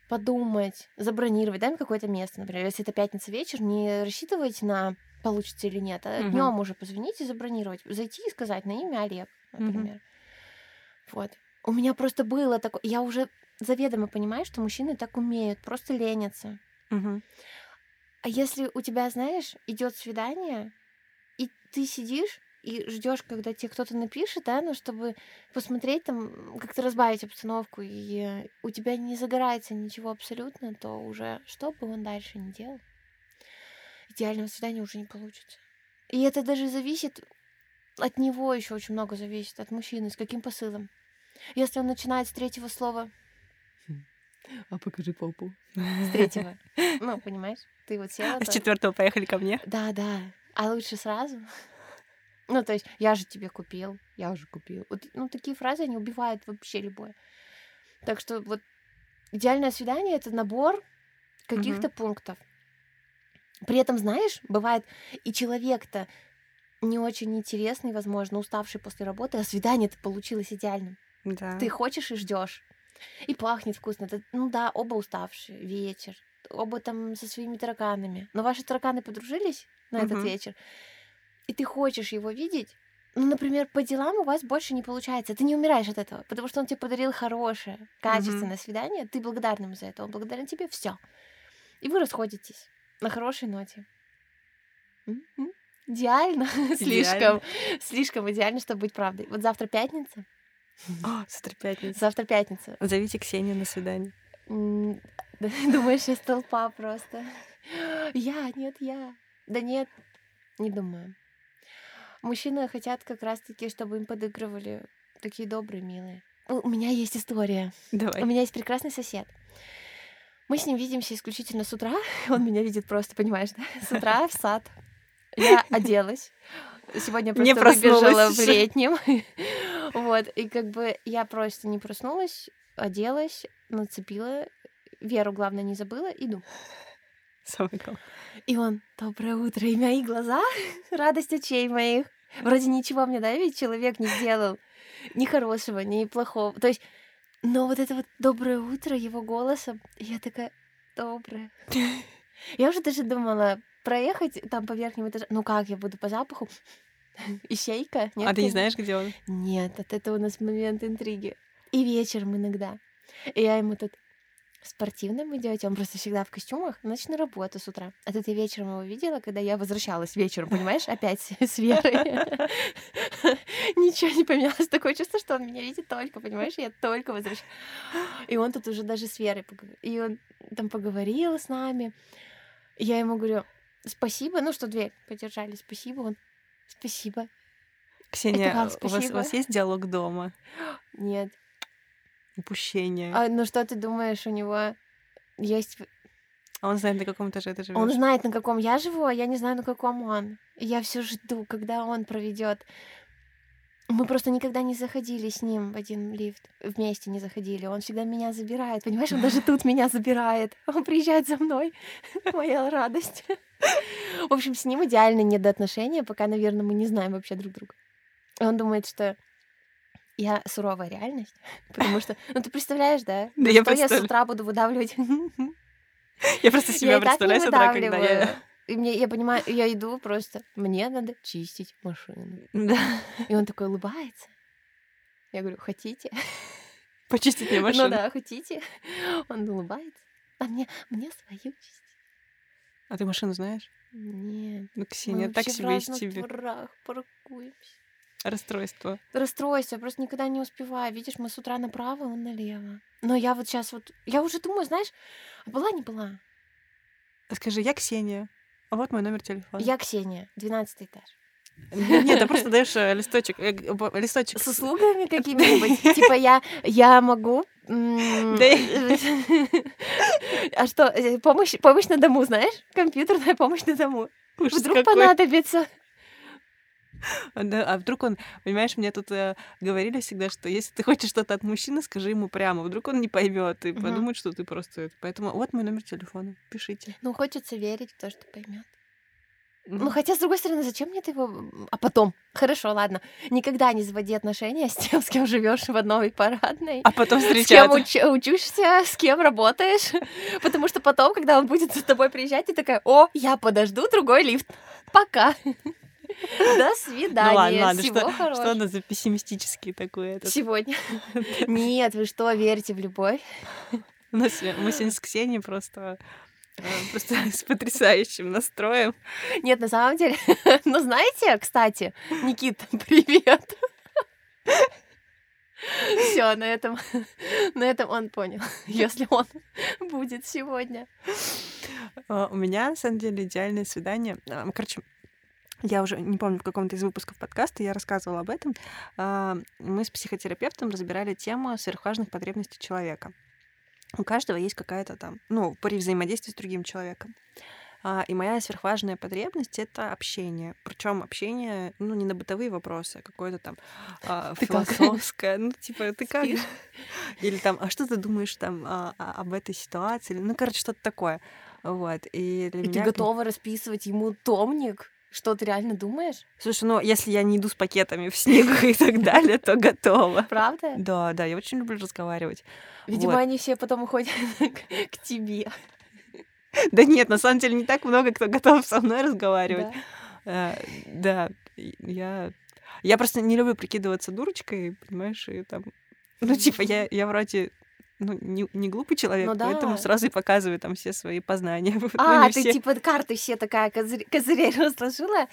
подумать, забронировать, да, какое-то место, например, если это пятница вечер, не рассчитывать на получится или нет, а Мгм. днем уже позвонить и забронировать, зайти и сказать на имя Олег, например. Вот. У меня просто было такое, я уже заведомо понимаю, что мужчины так умеют, просто ленятся. Мгм. А если у тебя, знаешь, идет свидание, и ты сидишь и ждешь, когда тебе кто-то напишет, да, ну, чтобы посмотреть там, как-то разбавить обстановку, и у тебя не загорается ничего абсолютно, то уже что бы он дальше не делал, идеального свидания уже не получится. И это даже зависит от него еще очень много зависит, от мужчины, с каким посылом. Если он начинает с третьего слова, А покажи попу. с третьего, ну, понимаешь, ты вот села, С так, четвертого поехали ко мне. Да, да. А лучше сразу. Ну, то есть, я же тебе купил, я уже купил. Вот, ну, такие фразы, они убивают вообще любое. Так что вот идеальное свидание — это набор каких-то пунктов. При этом, знаешь, бывает и человек-то не очень интересный, возможно, уставший после работы, а свидание-то получилось идеальным. Да. Ты хочешь и ждешь. И пахнет вкусно. Это, ну да, оба уставшие, вечер. Оба там со своими тараканами. Но ваши тараканы подружились на этот Мгм. вечер. И ты хочешь его видеть. Ну, например, по делам у вас больше не получается. Ты не умираешь от этого, потому что он тебе подарил хорошее, качественное свидание. Ты благодарен ему за это. Он благодарен тебе. Все. И вы расходитесь на хорошей ноте. М-м. Идеально. слишком, слишком идеально, чтобы быть правдой. Вот завтра пятница. О, завтра пятница. Завтра пятница. Зовите Ксению на свидание. Думаешь, я толпа просто. Я, нет, я. Да нет, не думаю. Мужчины хотят как раз-таки, чтобы им подыгрывали такие добрые, милые. У меня есть история. Давай. У меня есть прекрасный сосед. Мы с ним видимся исключительно с утра. Он меня видит просто, понимаешь, да? С утра в сад. Я оделась. Сегодня Не просто выбежала проснулась в летнем. Вот. И как бы я просто не проснулась, оделась, нацепила. Веру, главное, не забыла. Иду. Самое главное. И он, доброе утро, и мои глаза, радость очей моих. Вроде ничего мне, да, ведь человек не сделал. Ни хорошего, ни плохого. То есть, но вот это вот доброе утро его голосом, я такая, доброе. Я уже даже думала проехать там по верхнему этажу. Ну как я буду по запаху? Ищейка? Нет, А ты не знаешь, где он? Нет, от этого у нас момент интриги. И вечером иногда. И я ему тут в спортивном идете, он просто всегда в костюмах, значит, на работу с утра. А тут я вечером его видела, когда я возвращалась вечером, понимаешь, опять с Верой. Ничего не поменялось. Такое чувство, что он меня видит только, понимаешь, я только возвращаюсь. И он тут уже даже с Верой поговорил. И он там поговорил с нами. Я ему говорю, спасибо, ну что дверь подержали, спасибо. Он, спасибо. Ксения, вам у вас, у спасибо. вас есть диалог дома? Нет, Упущение. А, ну что ты думаешь, у него есть... А он знает, на каком этаже ты живешь? Он знает, на каком я живу, а я не знаю, на каком он. И я все жду, когда он проведет. Мы просто никогда не заходили с ним в один лифт. Вместе не заходили. Он всегда меня забирает. Понимаешь, он даже тут меня забирает. Он приезжает за мной. Моя радость. В общем, с ним идеальные недоотношения, пока, наверное, мы не знаем вообще друг друга. Он думает, что я суровая реальность, потому что, ну ты представляешь, да? Да, что я я с утра буду выдавливать Я просто себя я представляю с утра, когда я... И мне, я понимаю, я иду просто, мне надо чистить машину. Да. И он такой улыбается. Я говорю, хотите? Почистить мне машину. Ну да, хотите? Он улыбается. А мне, мне свою чистить. А ты машину знаешь? Нет. Ну, Мы Ксения, так в себе из разных тебе дворах паркуемся. Расстройство. Расстройство, я просто никогда не успеваю. Видишь, мы с утра направо, он налево. Но я вот сейчас вот... Я уже думаю, знаешь, а была, не была? Скажи, я Ксения. А вот мой номер телефона. Я Ксения, 12 этаж. Нет, ты просто даешь э, листочек. э, Листочек. С услугами какими-нибудь? Типа я, я могу... А что, э, помощь, помощь на дому, знаешь? Компьютерная помощь на дому. Вдруг понадобится. А, вдруг он, понимаешь, мне тут э, говорили всегда, что если ты хочешь что-то от мужчины, скажи ему прямо. Вдруг он не поймет и подумает, что ты просто... это. Поэтому вот мой номер телефона. Пишите. Ну, хочется верить в то, что поймет. Ну, хотя, с другой стороны, зачем мне ты его... А потом? Хорошо, ладно. Никогда не заводи отношения с тем, с кем живешь в одной парадной. А потом С кем встречаться. уч- учишься, с кем работаешь. Потому что потом, когда он будет за тобой приезжать, ты такая, о, я подожду другой лифт. Пока. До свидания. Ну ладно, ладно, Всего что, хорошего. что она за пессимистический такой этот? Сегодня. Нет, вы что, верите в любовь? У нас мы сегодня с Ксенией просто э, просто с потрясающим настроем. Нет, на самом деле, ну знаете, кстати, Никит, привет. Все, на этом, на этом он понял, если он будет сегодня. А, У меня, на самом деле, идеальное свидание. Короче, я уже не помню, в каком-то из выпусков подкаста я рассказывала об этом. А, Мы с психотерапевтом разбирали тему сверхважных потребностей человека. У каждого есть какая-то там, ну, при взаимодействии с другим человеком. А, И моя сверхважная потребность это общение. Причем общение, ну, не на бытовые вопросы, а какое-то там а, Ты как? философское. Ну, типа, ты как? Спишь? Или там, а что ты думаешь там а, а, об этой ситуации? Ну, короче, что-то такое. Вот. И для И ты меня... готова расписывать ему томник? Что ты реально думаешь? Слушай, ну, если я не иду с пакетами в снегу и так далее, то готова. Правда? Да, да, я очень люблю разговаривать. Видимо, Вот. они все потом уходят к тебе. Да нет, на самом деле не так много кто готов со мной разговаривать. Да? Э, Да, я... Я просто не люблю прикидываться дурочкой, понимаешь, и там... Ну, типа, я, я вроде ну, не, не глупый человек, Ну да. поэтому сразу и показываю там все свои познания. Ну, А, не ты все. типа карты все такая козырь- козырей разложила?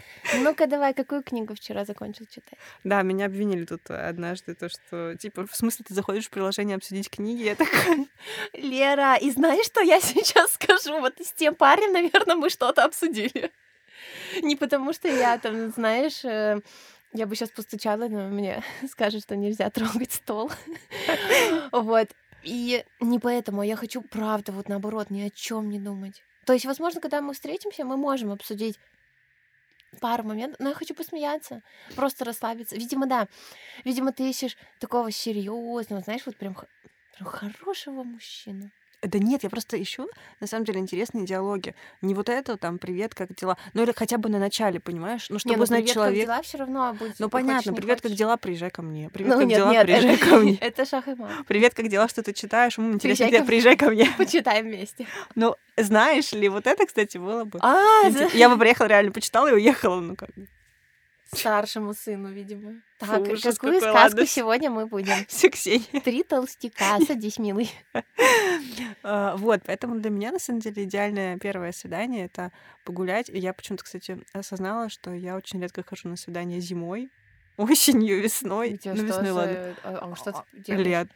Ну-ка давай, какую книгу вчера закончил читать? Да, меня обвинили тут однажды, то, что, типа, в смысле ты заходишь в приложение обсудить книги, я такая, Лера, и знаешь, что я сейчас скажу? Вот с тем парнем, наверное, мы что-то обсудили. Не потому что я там, знаешь, э, я бы сейчас постучала, но мне скажут, что нельзя трогать стол. Вот. И не поэтому, а я хочу, правда, вот наоборот, ни о чем не думать. То есть, возможно, когда мы встретимся, мы можем обсудить пару моментов, но я хочу посмеяться, просто расслабиться. Видимо, да. Видимо, ты ищешь такого серьезного, знаешь, вот прям, прям хорошего мужчину. Да нет, я просто ищу, на самом деле, интересные диалоги. Не вот это там, привет, как дела? Ну или хотя бы на начале, понимаешь? Ну, Не, чтобы ну, узнать привет, как человека. дела, все равно будет. Ну хочешь, понятно, не привет, как хочешь. дела, приезжай ко мне. Привет, Ну как нет, дела, нет, приезжай это, ко мне. это шах и мат. Привет, как дела, что ты читаешь? М, интересно, Приезжай где ко мне. приезжай ко мне. Почитаем вместе. Ну, знаешь ли, вот это, кстати, было бы. А, Инте- Я бы приехала, реально почитала и уехала, ну как бы. Старшему сыну, видимо. Фу, Так, ужас какую какой, сказку ладно. сегодня мы будем? Все, Ксения. Три толстяка, садись, милый. А, Вот, поэтому для меня, на самом деле, идеальное первое свидание — это погулять. Я почему-то, кстати, осознала, что я очень редко хожу на свидание зимой, осенью, весной. Тебя Ну, весной, ладно. а- а что А, ты делаешь? Лет. Ты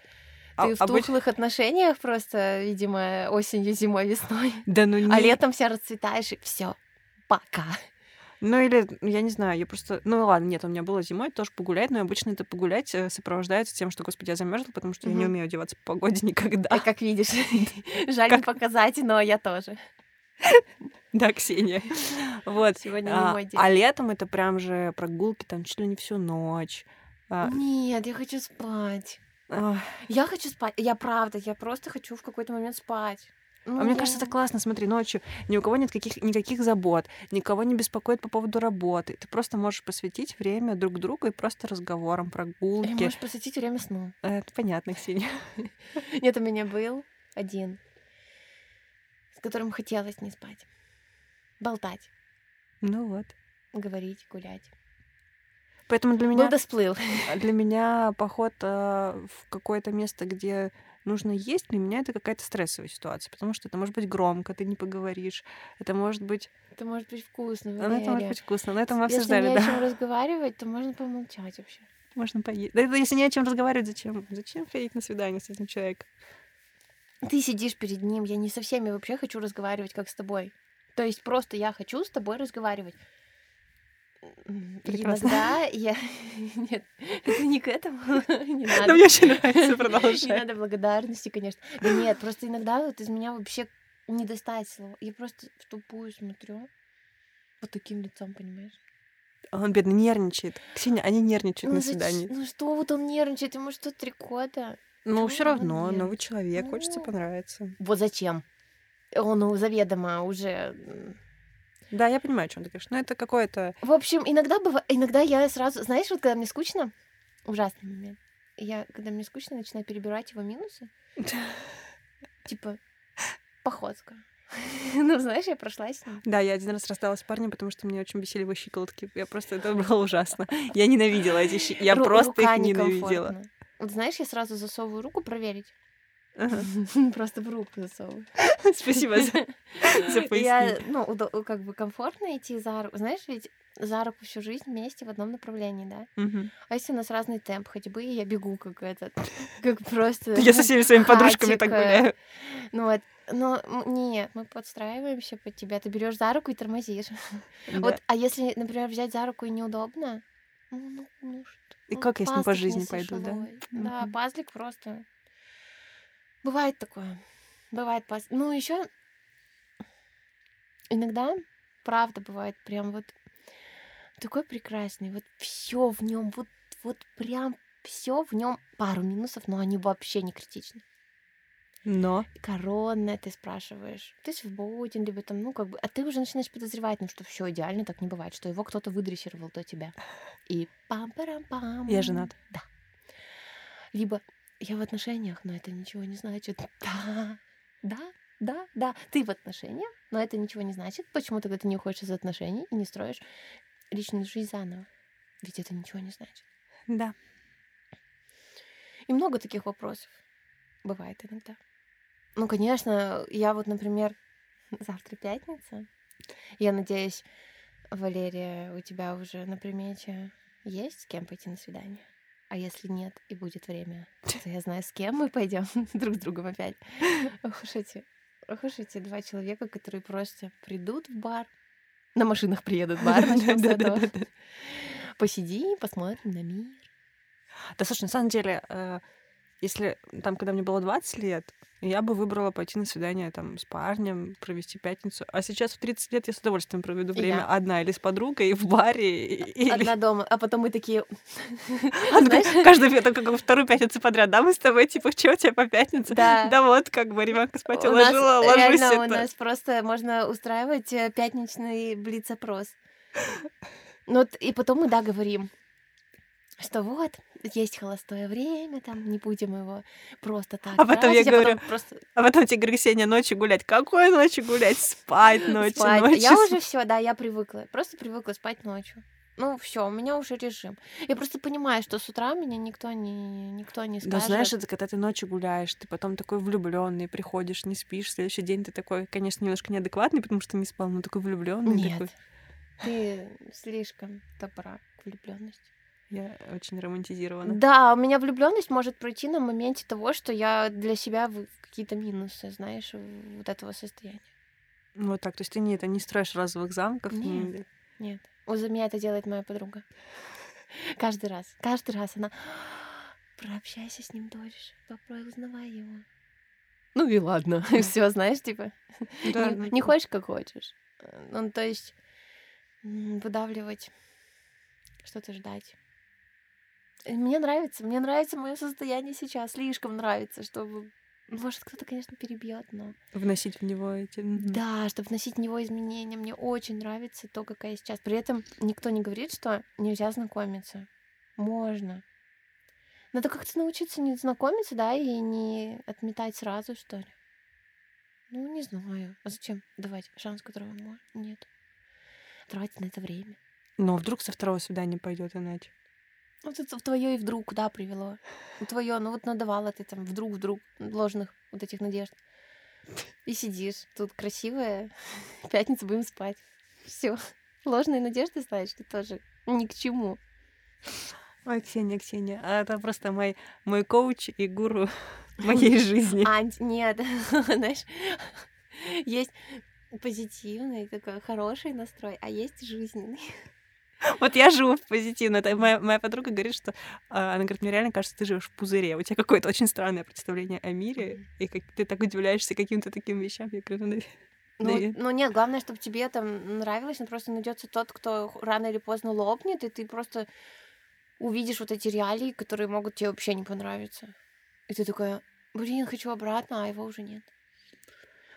А- в обыч- тухлых отношениях просто, видимо, осенью, зимой, весной. Да ну А не- летом вся расцветаешь, и все. Пока. Ну или, я не знаю, я просто... Ну ладно, нет, у меня было зимой тоже погулять, но обычно это погулять э, сопровождается тем, что, господи, я замерзла, потому что я не умею одеваться по погоде никогда. А как видишь, жаль не Как- показать, но я тоже. Да, Ксения. Вот. Сегодня не А, мой день. а летом это прям же прогулки там чуть ли не всю ночь. А, Нет, я хочу спать. Я хочу спать. Я правда, я просто хочу в какой-то момент спать. Ну, А мне я- кажется, это классно, смотри, ночью ни у кого нет каких, никаких забот, никого не беспокоит по поводу работы. Ты просто можешь посвятить время друг другу и просто разговорам, Или прогулки. можешь посвятить время сну. Э, Это понятно, Ксения. Нет, у меня был один, с которым хотелось не спать. Болтать, Ну вот. говорить, гулять. Поэтому для Был меня, да сплыл. для меня поход э, в какое-то место, где нужно есть, для меня это какая-то стрессовая ситуация, потому что это может быть громко, ты не поговоришь, это может быть, Это может быть вкусно, ну, это может быть вкусно, но это мы Если обсуждали, не да. о чем разговаривать, то можно помолчать вообще. Можно поесть. Да если не о чем разговаривать, зачем? Зачем ходить на свидание с этим человеком? Ты сидишь перед ним, я не со всеми вообще хочу разговаривать, как с тобой. То есть просто я хочу с тобой разговаривать. Прекрасно. Иногда я... Нет, это не к этому. Не надо. мне очень нравится, Не продолжай. надо благодарности, конечно. Да нет, просто иногда вот из меня вообще не достать слова. Я просто в тупую смотрю. Вот таким лицом, понимаешь? Он, бедный, нервничает. Ксения, они нервничают Ну, на свидании. Ну что вот он нервничает, ему что, три года? Ну, чего все равно, новый нервничает? человек, хочется Ну. понравиться. Вот зачем? Он заведомо уже Да, я понимаю, о чем ты говоришь. Но это какое-то... В общем, иногда бывает... Иногда я сразу... Знаешь, вот когда мне скучно... Ужасный момент. Я, когда мне скучно, начинаю перебирать его минусы. Типа, походка. Ну, знаешь, я прошла с ним. Да, я один раз рассталась с парнем, потому что мне очень бесили его щиколотки. Я просто... Это было ужасно. Я ненавидела эти щи... Я просто их ненавидела. Вот знаешь, я сразу засовываю руку проверить. Просто в руку засовываю. Спасибо за, за Я, ну, удо- как бы комфортно идти за руку. Знаешь, ведь за руку всю жизнь вместе в одном направлении, да? А если у нас разный темп ходьбы, и я бегу как этот, как просто... Я со всеми своими подружками так э, гуляю. Ну вот, но нет, мы подстраиваемся под тебя. Ты берешь за руку и тормозишь. Вот, а если, например, взять за руку и неудобно, ну, ну, ну что? И ну, как я с ним по жизни пойду, да? Да, пазлик просто. Бывает такое. Бывает паз... Ну, еще иногда, правда, бывает прям вот такой прекрасный. Вот все в нем, вот, вот прям все в нем. Пару минусов, но они вообще не критичны. Но Коронная, ты спрашиваешь. Ты свободен, либо там, ну, как бы... А ты уже начинаешь подозревать, ну, что все идеально так не бывает, что его кто-то выдрессировал до тебя. И пам-парам-пам. я женат. Либо я в отношениях, но это ничего не значит. Да, да, да, да. Ты в отношениях, но это ничего не значит. Почему тогда ты не уходишь из отношений и не строишь личную жизнь заново? Ведь это ничего не значит. Да. И много таких вопросов бывает иногда. Ну, конечно, я вот, например, завтра пятница. Я надеюсь, Валерия, у тебя уже на примете есть с кем пойти на свидание? А если нет и будет время, то я знаю, с кем мы пойдем друг с другом опять. Ох уж эти, ох уж эти два человека, которые просто придут в бар, на машинах приедут в бар. Посидим, посмотрим на мир. Да, слушай, на самом деле, э, если там, когда мне было 20 лет, я бы выбрала пойти на свидание там с парнем, провести пятницу. А сейчас в 30 лет я с удовольствием проведу время я. одна или с подругой в баре. и- или- Одна дома, а потом мы такие... А, Каждую как вторую пятницу подряд, да, мы с тобой, типа, что у тебя по пятнице? Да. Да вот, как бы ребенка спать уложила, ложусь реально у нас просто можно устраивать э, пятничный блиц-опрос. Ну, и потом мы, да, говорим, что вот, есть холостое время, там, не будем его просто так А потом я тратить, потом говорю, просто А потом тебе говорю, Ксения, ночью гулять. Какой ночью гулять? Спать ночью, спать. ночью. Я уже все, да, я привыкла, просто привыкла спать ночью. Ну, все, у меня уже режим. Я просто понимаю, что с утра меня никто не, никто не Да скажет. знаешь, это когда ты ночью гуляешь, ты потом такой влюбленный, приходишь, не спишь, следующий день ты такой, конечно, немножко неадекватный, потому что не спал, но такой влюбленный. Нет, Такой. ты слишком добра к влюбленности. Я очень романтизирована. Да, у меня влюбленность может пройти на моменте того, что я для себя в- какие-то минусы, знаешь, вот этого состояния. Вот так, то есть ты не, это, не строишь разовых замков. не- Нет. Нет. У за меня это делает моя подруга. Каждый раз. Каждый раз она прообщайся с ним дольше, попробуй узнавай его. Ну и ладно. Все, знаешь, типа. Да, не, ну, не хочешь, как хочешь. Ну, то есть выдавливать, что-то ждать. Э, Мне нравится, мне нравится мое состояние сейчас, слишком нравится, чтобы... Может, кто-то, конечно, перебьет, но... Вносить в него эти... Да, чтобы вносить в него изменения. Мне очень нравится то, какая я сейчас. При этом никто не говорит, что нельзя знакомиться. Можно. Надо как-то научиться не знакомиться, да, и не отметать сразу, что ли. Ну, не знаю. А зачем давать шанс, которого нет? Тратить на это время. Но вдруг со второго свидания пойдет иначе. Вот это твое и вдруг куда привело? Твое, ну вот надавала ты там вдруг-вдруг ложных вот этих надежд. И сидишь, тут красивая, в пятницу будем спать. Все. Ложные надежды, знаешь, ты тоже ни к чему. Ой, Ксения, Ксения, а это просто мой, мой коуч и гуру моей жизни. Анти, нет, знаешь, есть позитивный, такой хороший настрой, а есть жизненный. Вот я живу позитивно. Это моя, моя подруга говорит, что а, она говорит, мне реально кажется, ты живешь в пузыре. У тебя какое-то очень странное представление о мире, и как ты так удивляешься каким-то таким вещам. Я говорю, ну, Ну, Да. ну нет, главное, чтобы тебе там нравилось, но просто найдется тот, кто рано или поздно лопнет, и ты просто увидишь вот эти реалии, которые могут тебе вообще не понравиться. И ты такая, блин, хочу обратно, а его уже нет.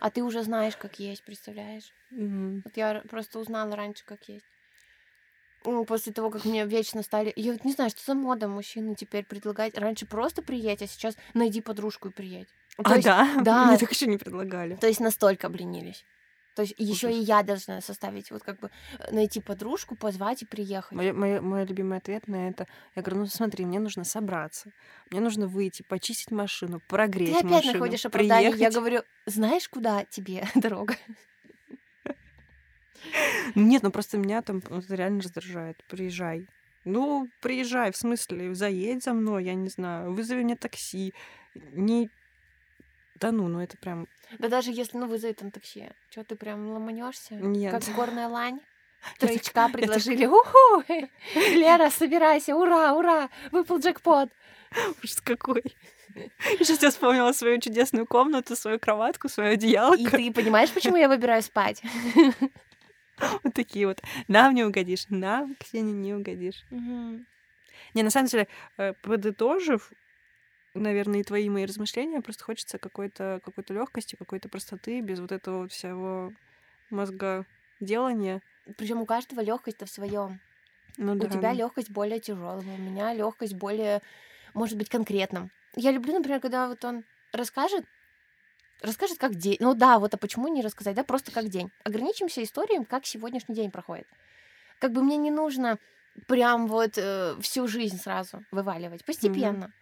А ты уже знаешь, как есть, представляешь? Мгм. Вот я просто узнала раньше, как есть. После того, как мне вечно стали... Я вот не знаю, что за мода мужчины теперь предлагать. Раньше просто приедь, а сейчас найди подружку и приедь. То А, есть, да? да. Мне так еще не предлагали. то есть настолько обленились. То есть еще и я должна составить, вот как бы э, найти подружку, позвать и приехать. Мой, мой, мой любимый ответ на это. Я говорю, ну смотри, мне нужно собраться. Мне нужно выйти, почистить машину, прогреть Ты опять машину, находишь оправдание. Я приехать. говорю, знаешь, куда тебе дорога? Нет, ну просто меня там реально раздражает. Приезжай. Ну, приезжай, в смысле, заедь за мной, я не знаю, вызови мне такси. Не... Да ну, ну это прям... Да даже если, ну, вызовет он такси, что ты прям ломанешься? Нет. Как горная лань? Троечка предложили. Уху! Лера, собирайся, ура, ура! Выпал джекпот. Ужас какой. Сейчас я вспомнила свою чудесную комнату, свою кроватку, свое одеялко. И ты понимаешь, почему я выбираю спать? Вот такие вот. Нам не угодишь, нам, Ксения, не угодишь. Не, на самом деле, э, подытожив, наверное, и твои мои размышления, просто хочется какой-то какой-то легкости, какой-то простоты, без вот этого всего мозга делания. Причем у каждого легкость в своем. Ну, У да. тебя легкость более тяжелая, у меня легкость более, может быть, конкретным. Я люблю, например, когда вот он расскажет, расскажет как день. Ну да, вот а почему не рассказать, да, просто как день. Ограничимся историей, как сегодняшний день проходит. Как бы мне не нужно прям вот э, всю жизнь сразу вываливать, постепенно.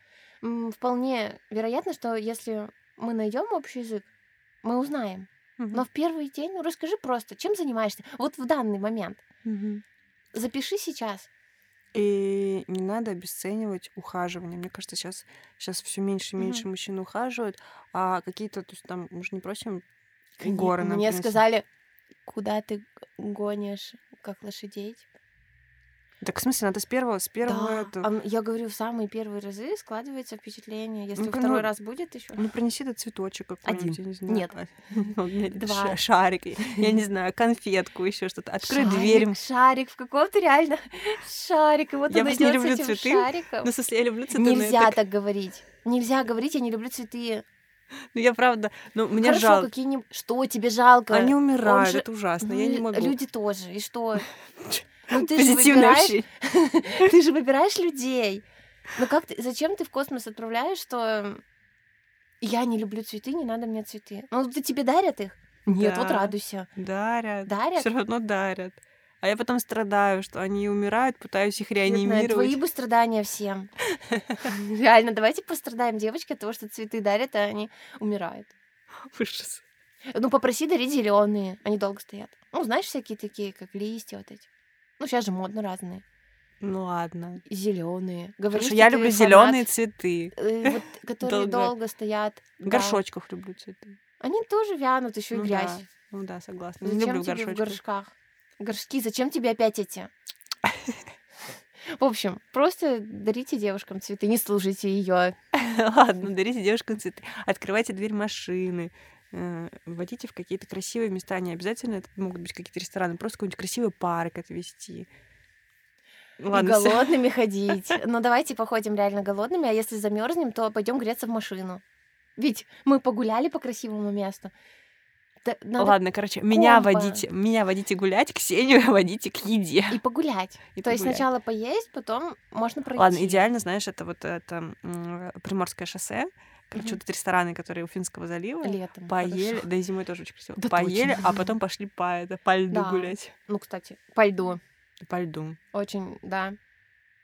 М, Вполне вероятно, что если мы найдем общий язык, мы узнаем. Мгм. Но в первый день, ну расскажи просто, чем занимаешься. Вот в данный момент. Мгм. Запиши сейчас. И не надо обесценивать ухаживание. Мне кажется, сейчас, сейчас все меньше и меньше мужчин ухаживают, а какие-то, то есть там, мы же не просим горы нам Мне сказали, куда ты гонишь, как лошадей. Так в смысле, надо с первого, с первого Да. это- я говорю, в самые первые разы складывается впечатление. Если Ну-ка, второй ну, раз будет еще. Ну, принеси этот цветочек какой-нибудь, я не знаю. Нет. Ну, Два. ша- Шарик, я не знаю, конфетку, еще что-то. Открой дверь. Шарик, в каком-то реально шарик. И вот Я он не люблю цветы. шариком. Ну, в смысле, я люблю цветы, Нельзя так- говорить. Нельзя говорить, я не люблю цветы. Ну, я правда, ну, мне Хорошо, жалко. какие-нибудь... Что тебе жалко? Они умирают, же- это ужасно, я не Ну, могу. Люди тоже. И что? Ну, ты же Позитивное выбираешь общение. Ты же выбираешь людей. Ну как ты, зачем ты в космос отправляешь, что я не люблю цветы, не надо мне цветы? Ну, ты тебе дарят их? Нет, вот Да. радуйся. Дарят. Дарят? Все равно дарят. А я потом страдаю, что они умирают, пытаюсь их знаю, реанимировать. твои бы страдания всем. Реально, давайте пострадаем девочки от того, что цветы дарят, а они умирают. Ужас. Ну, попроси дарить зеленые, они долго стоят. Ну, знаешь, всякие такие, как листья вот эти. Ну, сейчас же модно разные. Ну ладно. Зеленые. Потому что я люблю зеленые цветы. э, вот, которые Долго. долго стоят. В да. горшочках люблю цветы. Они тоже вянут, еще и Ну грязь. да. Ну да, согласна. Зачем люблю тебе в горшках? Горшки, зачем тебе опять эти? В общем, просто дарите девушкам цветы, не служите ее. Ладно, дарите девушкам цветы. Открывайте дверь машины. Э, Водите в какие-то красивые места. Не обязательно это могут быть какие-то рестораны. Просто какой-нибудь красивый парк отвезти. И Ладно, всё. голодными ходить. Но давайте походим реально голодными, а если замерзнем, то пойдем греться в машину. Ведь мы погуляли по красивому месту. Да, надо Ладно, короче, меня компа. водите, меня водите гулять, Ксению водите к еде. И погулять. И То есть погулять. сначала поесть, потом можно пройти. Ладно, идеально, знаешь, это вот это Приморское шоссе. Вот эти рестораны, которые у Финского залива. Летом. Поели, хорошо. да и зимой тоже очень красиво. Да Поели, точно. а потом пошли по, это, по льду Да. гулять. Ну, кстати, по льду. По льду. Очень, да.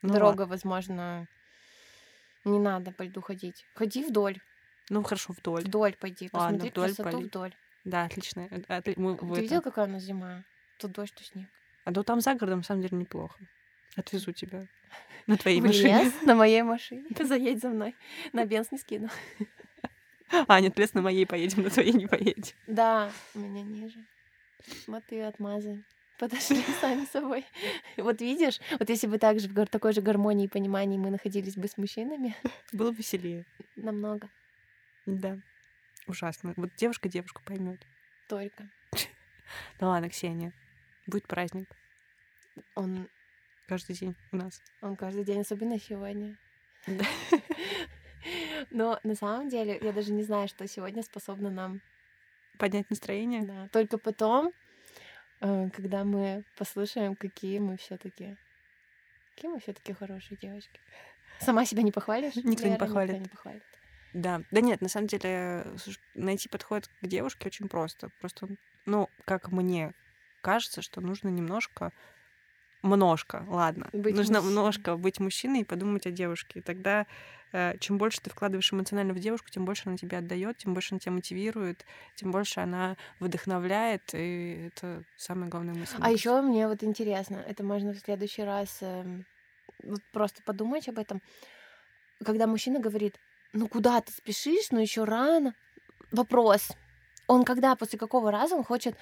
Ну, Дорога, возможно, не надо по льду ходить. Ходи вдоль. Ну, хорошо, вдоль. Вдоль пойди. Ладно, Посмотри вдоль красоту поли- вдоль. Да, отлично. Э, отли- мы Ты видел, какая у нас зима? Тут дождь, то снег. А то там за городом, на самом деле, неплохо. Отвезу тебя на твоей В машине. лес на моей машине. Ты заедь за мной. На бенз не скину. А, нет, лес на моей поедем, на твоей не поедем. Да, у меня ниже. Смотри, отмазы. Подошли сами собой. Вот видишь, вот если бы так же в такой же гармонии и понимании мы находились бы с мужчинами, Было веселее. намного Да. Ужасно. Вот девушка девушку поймет. только. Ну ладно, Ксения. Будет праздник Он, каждый день у нас. он каждый день, особенно сегодня. Но на самом деле я даже не знаю, что сегодня способно нам Поднять настроение? Да. Только потом, э, когда мы послушаем, какие мы все-таки, какие мы все-таки хорошие девочки. Сама себя не похвалишь? Никто не Наверно, похвалит. Никто не похвалит. Да. Да нет, на самом деле, найти подход к девушке очень просто. Просто, ну, как мне кажется, что нужно немножко множко, ладно. Быть нужно мужчиной. немножко быть мужчиной и подумать о девушке. И тогда э, чем больше ты вкладываешь эмоционально в девушку, тем больше она тебя отдает, тем больше она тебя мотивирует, тем больше она вдохновляет. И это самая главная мысль. А еще мне вот интересно, это можно в следующий раз эм, вот просто подумать об этом. Когда мужчина говорит, ну куда ты спешишь, ну еще рано. Вопрос. Он когда, после какого раза он хочет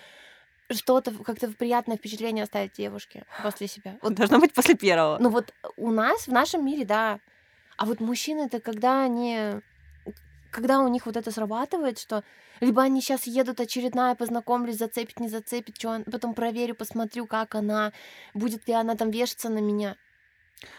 что-то, как-то приятное впечатление оставить девушке после себя? кажется. Должно быть после первого. Ну вот у нас, в нашем мире, да. А вот мужчины это когда они... Когда у них вот это срабатывает, что либо они сейчас едут очередная, познакомлюсь, зацепит, не зацепит, что потом проверю, посмотрю, как она, будет ли она там вешаться на меня.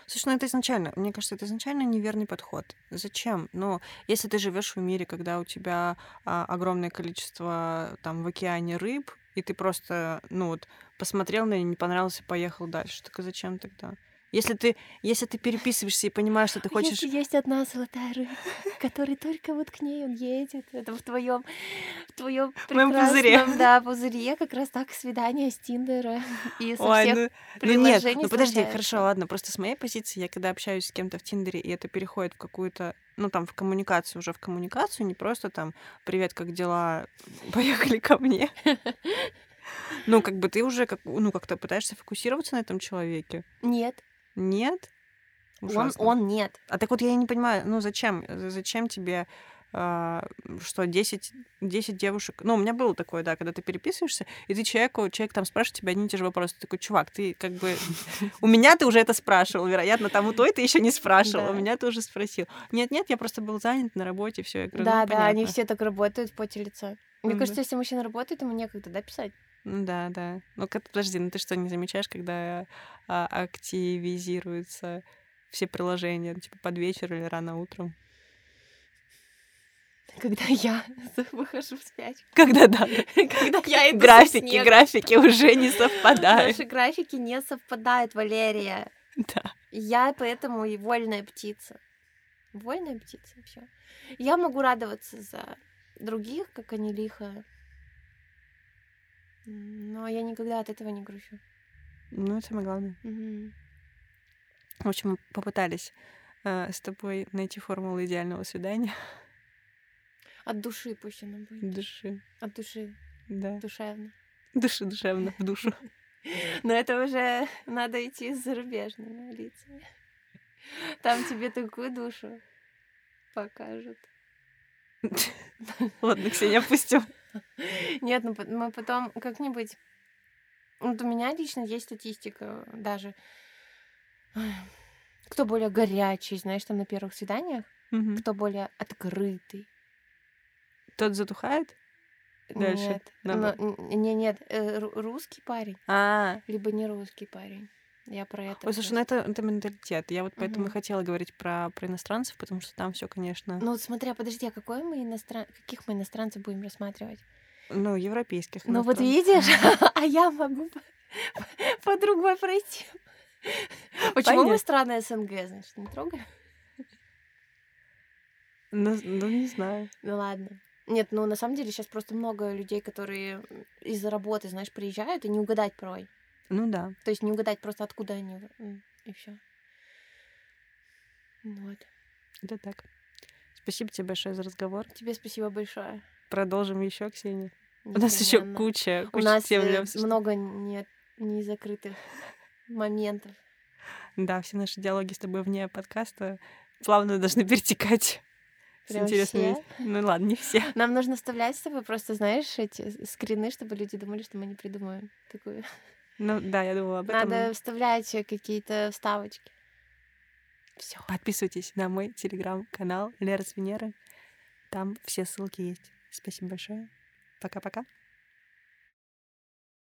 Слушай, ну это изначально, мне кажется, это изначально неверный подход. Зачем? Ну, если ты живешь в мире, когда у тебя а, огромное количество там в океане рыб, и ты просто, ну вот, посмотрел на нее, не понравился, поехал дальше. Так а зачем тогда? Если ты, если ты переписываешься и понимаешь, что ты хочешь... Если есть одна золотая рыба, которая только вот к ней он едет, это в твоем, в твоем моем пузыре. прекрасном, да, пузыре, как раз так свидание с Тиндера и со Ой, всех ну, ну нет, приложений ну подожди, случается. хорошо, ладно, просто с моей позиции, я когда общаюсь с кем-то в Тиндере, и это переходит в какую-то, ну там, в коммуникацию, уже в коммуникацию, не просто там, привет, как дела, поехали ко мне. Ну, как бы ты уже, как, ну, как-то пытаешься фокусироваться на этом человеке. Нет, Нет? он, Ужасно. он нет. А так вот я не понимаю, ну зачем? Зачем тебе а, что 10, 10 девушек... Ну, у меня было такое, да, когда ты переписываешься, и ты человеку, человек там спрашивает тебя одни и те же вопросы. Ты такой, чувак, ты как бы... У меня ты уже это спрашивал, вероятно, там у той ты еще не спрашивал, у меня ты уже спросил. Нет-нет, я просто был занят на работе, все. Ну, да, они все так работают в поте лица. Мне кажется, если мужчина работает, ему некогда, да, писать? Ну Да, да. Ну, подожди, ну ты что, не замечаешь, когда а, активизируются все приложения, типа под вечер или рано утром? Когда я выхожу в спячку. Когда, да, Когда я иду графики, графики уже не совпадают. Наши графики не совпадают, Валерия. Да. Я поэтому и вольная птица. Вольная птица, все. Я могу радоваться за других, как они лихо. Но я никогда от этого не грущу. Ну, это самое главное. Мгм. В общем, попытались э, с тобой найти формулу идеального свидания. От души пусть она будет. Души. От души. Да. Душевно. Души душевно, в душу. Но это уже надо идти с зарубежными лицами. Там тебе такую душу покажут. Ладно, Ксения, опустим. Нет, ну мы потом как-нибудь... Вот у меня лично есть статистика даже. Кто более горячий, знаешь, там на первых свиданиях, Мгм. кто более открытый. Тот затухает? Дальше, Нет, но- не, нет, э, ру- русский парень, А, либо не русский парень. Я про это. ой, слушай, ну это, это менталитет. Я вот поэтому и хотела говорить про, про иностранцев, потому что там все, конечно, Ну вот смотря, подожди, а какой мы иностран... каких мы иностранцев будем рассматривать? ну, европейских. Ну вот иностранцев. видишь, а я могу по, другой пройти. Почему мы страны СНГ, значит, не трогаем? Ну, ну, не знаю. Ну ладно. Нет, ну на самом деле сейчас просто много людей, которые из-за работы, знаешь, приезжают и не угадать порой. Ну да. То есть не угадать просто откуда они и все. Вот. Это так. Спасибо тебе большое за разговор. Тебе спасибо большое. Продолжим еще, Ксения. У нас еще Непременно. У куча, куча нас тем для э, обсуждения. много не, не закрытых моментов. Да, все наши диалоги с тобой вне подкаста плавно должны перетекать Прям интересными... все? Ну ладно, не все. Нам нужно вставлять с тобой просто, знаешь, эти скрины, чтобы люди думали, что мы не придумываем такую. Ну да, я думала об этом. Надо вставлять какие-то вставочки. Все. Подписывайтесь на мой телеграм-канал Лера с Венеры. Там все ссылки есть. Спасибо большое. Пока-пока.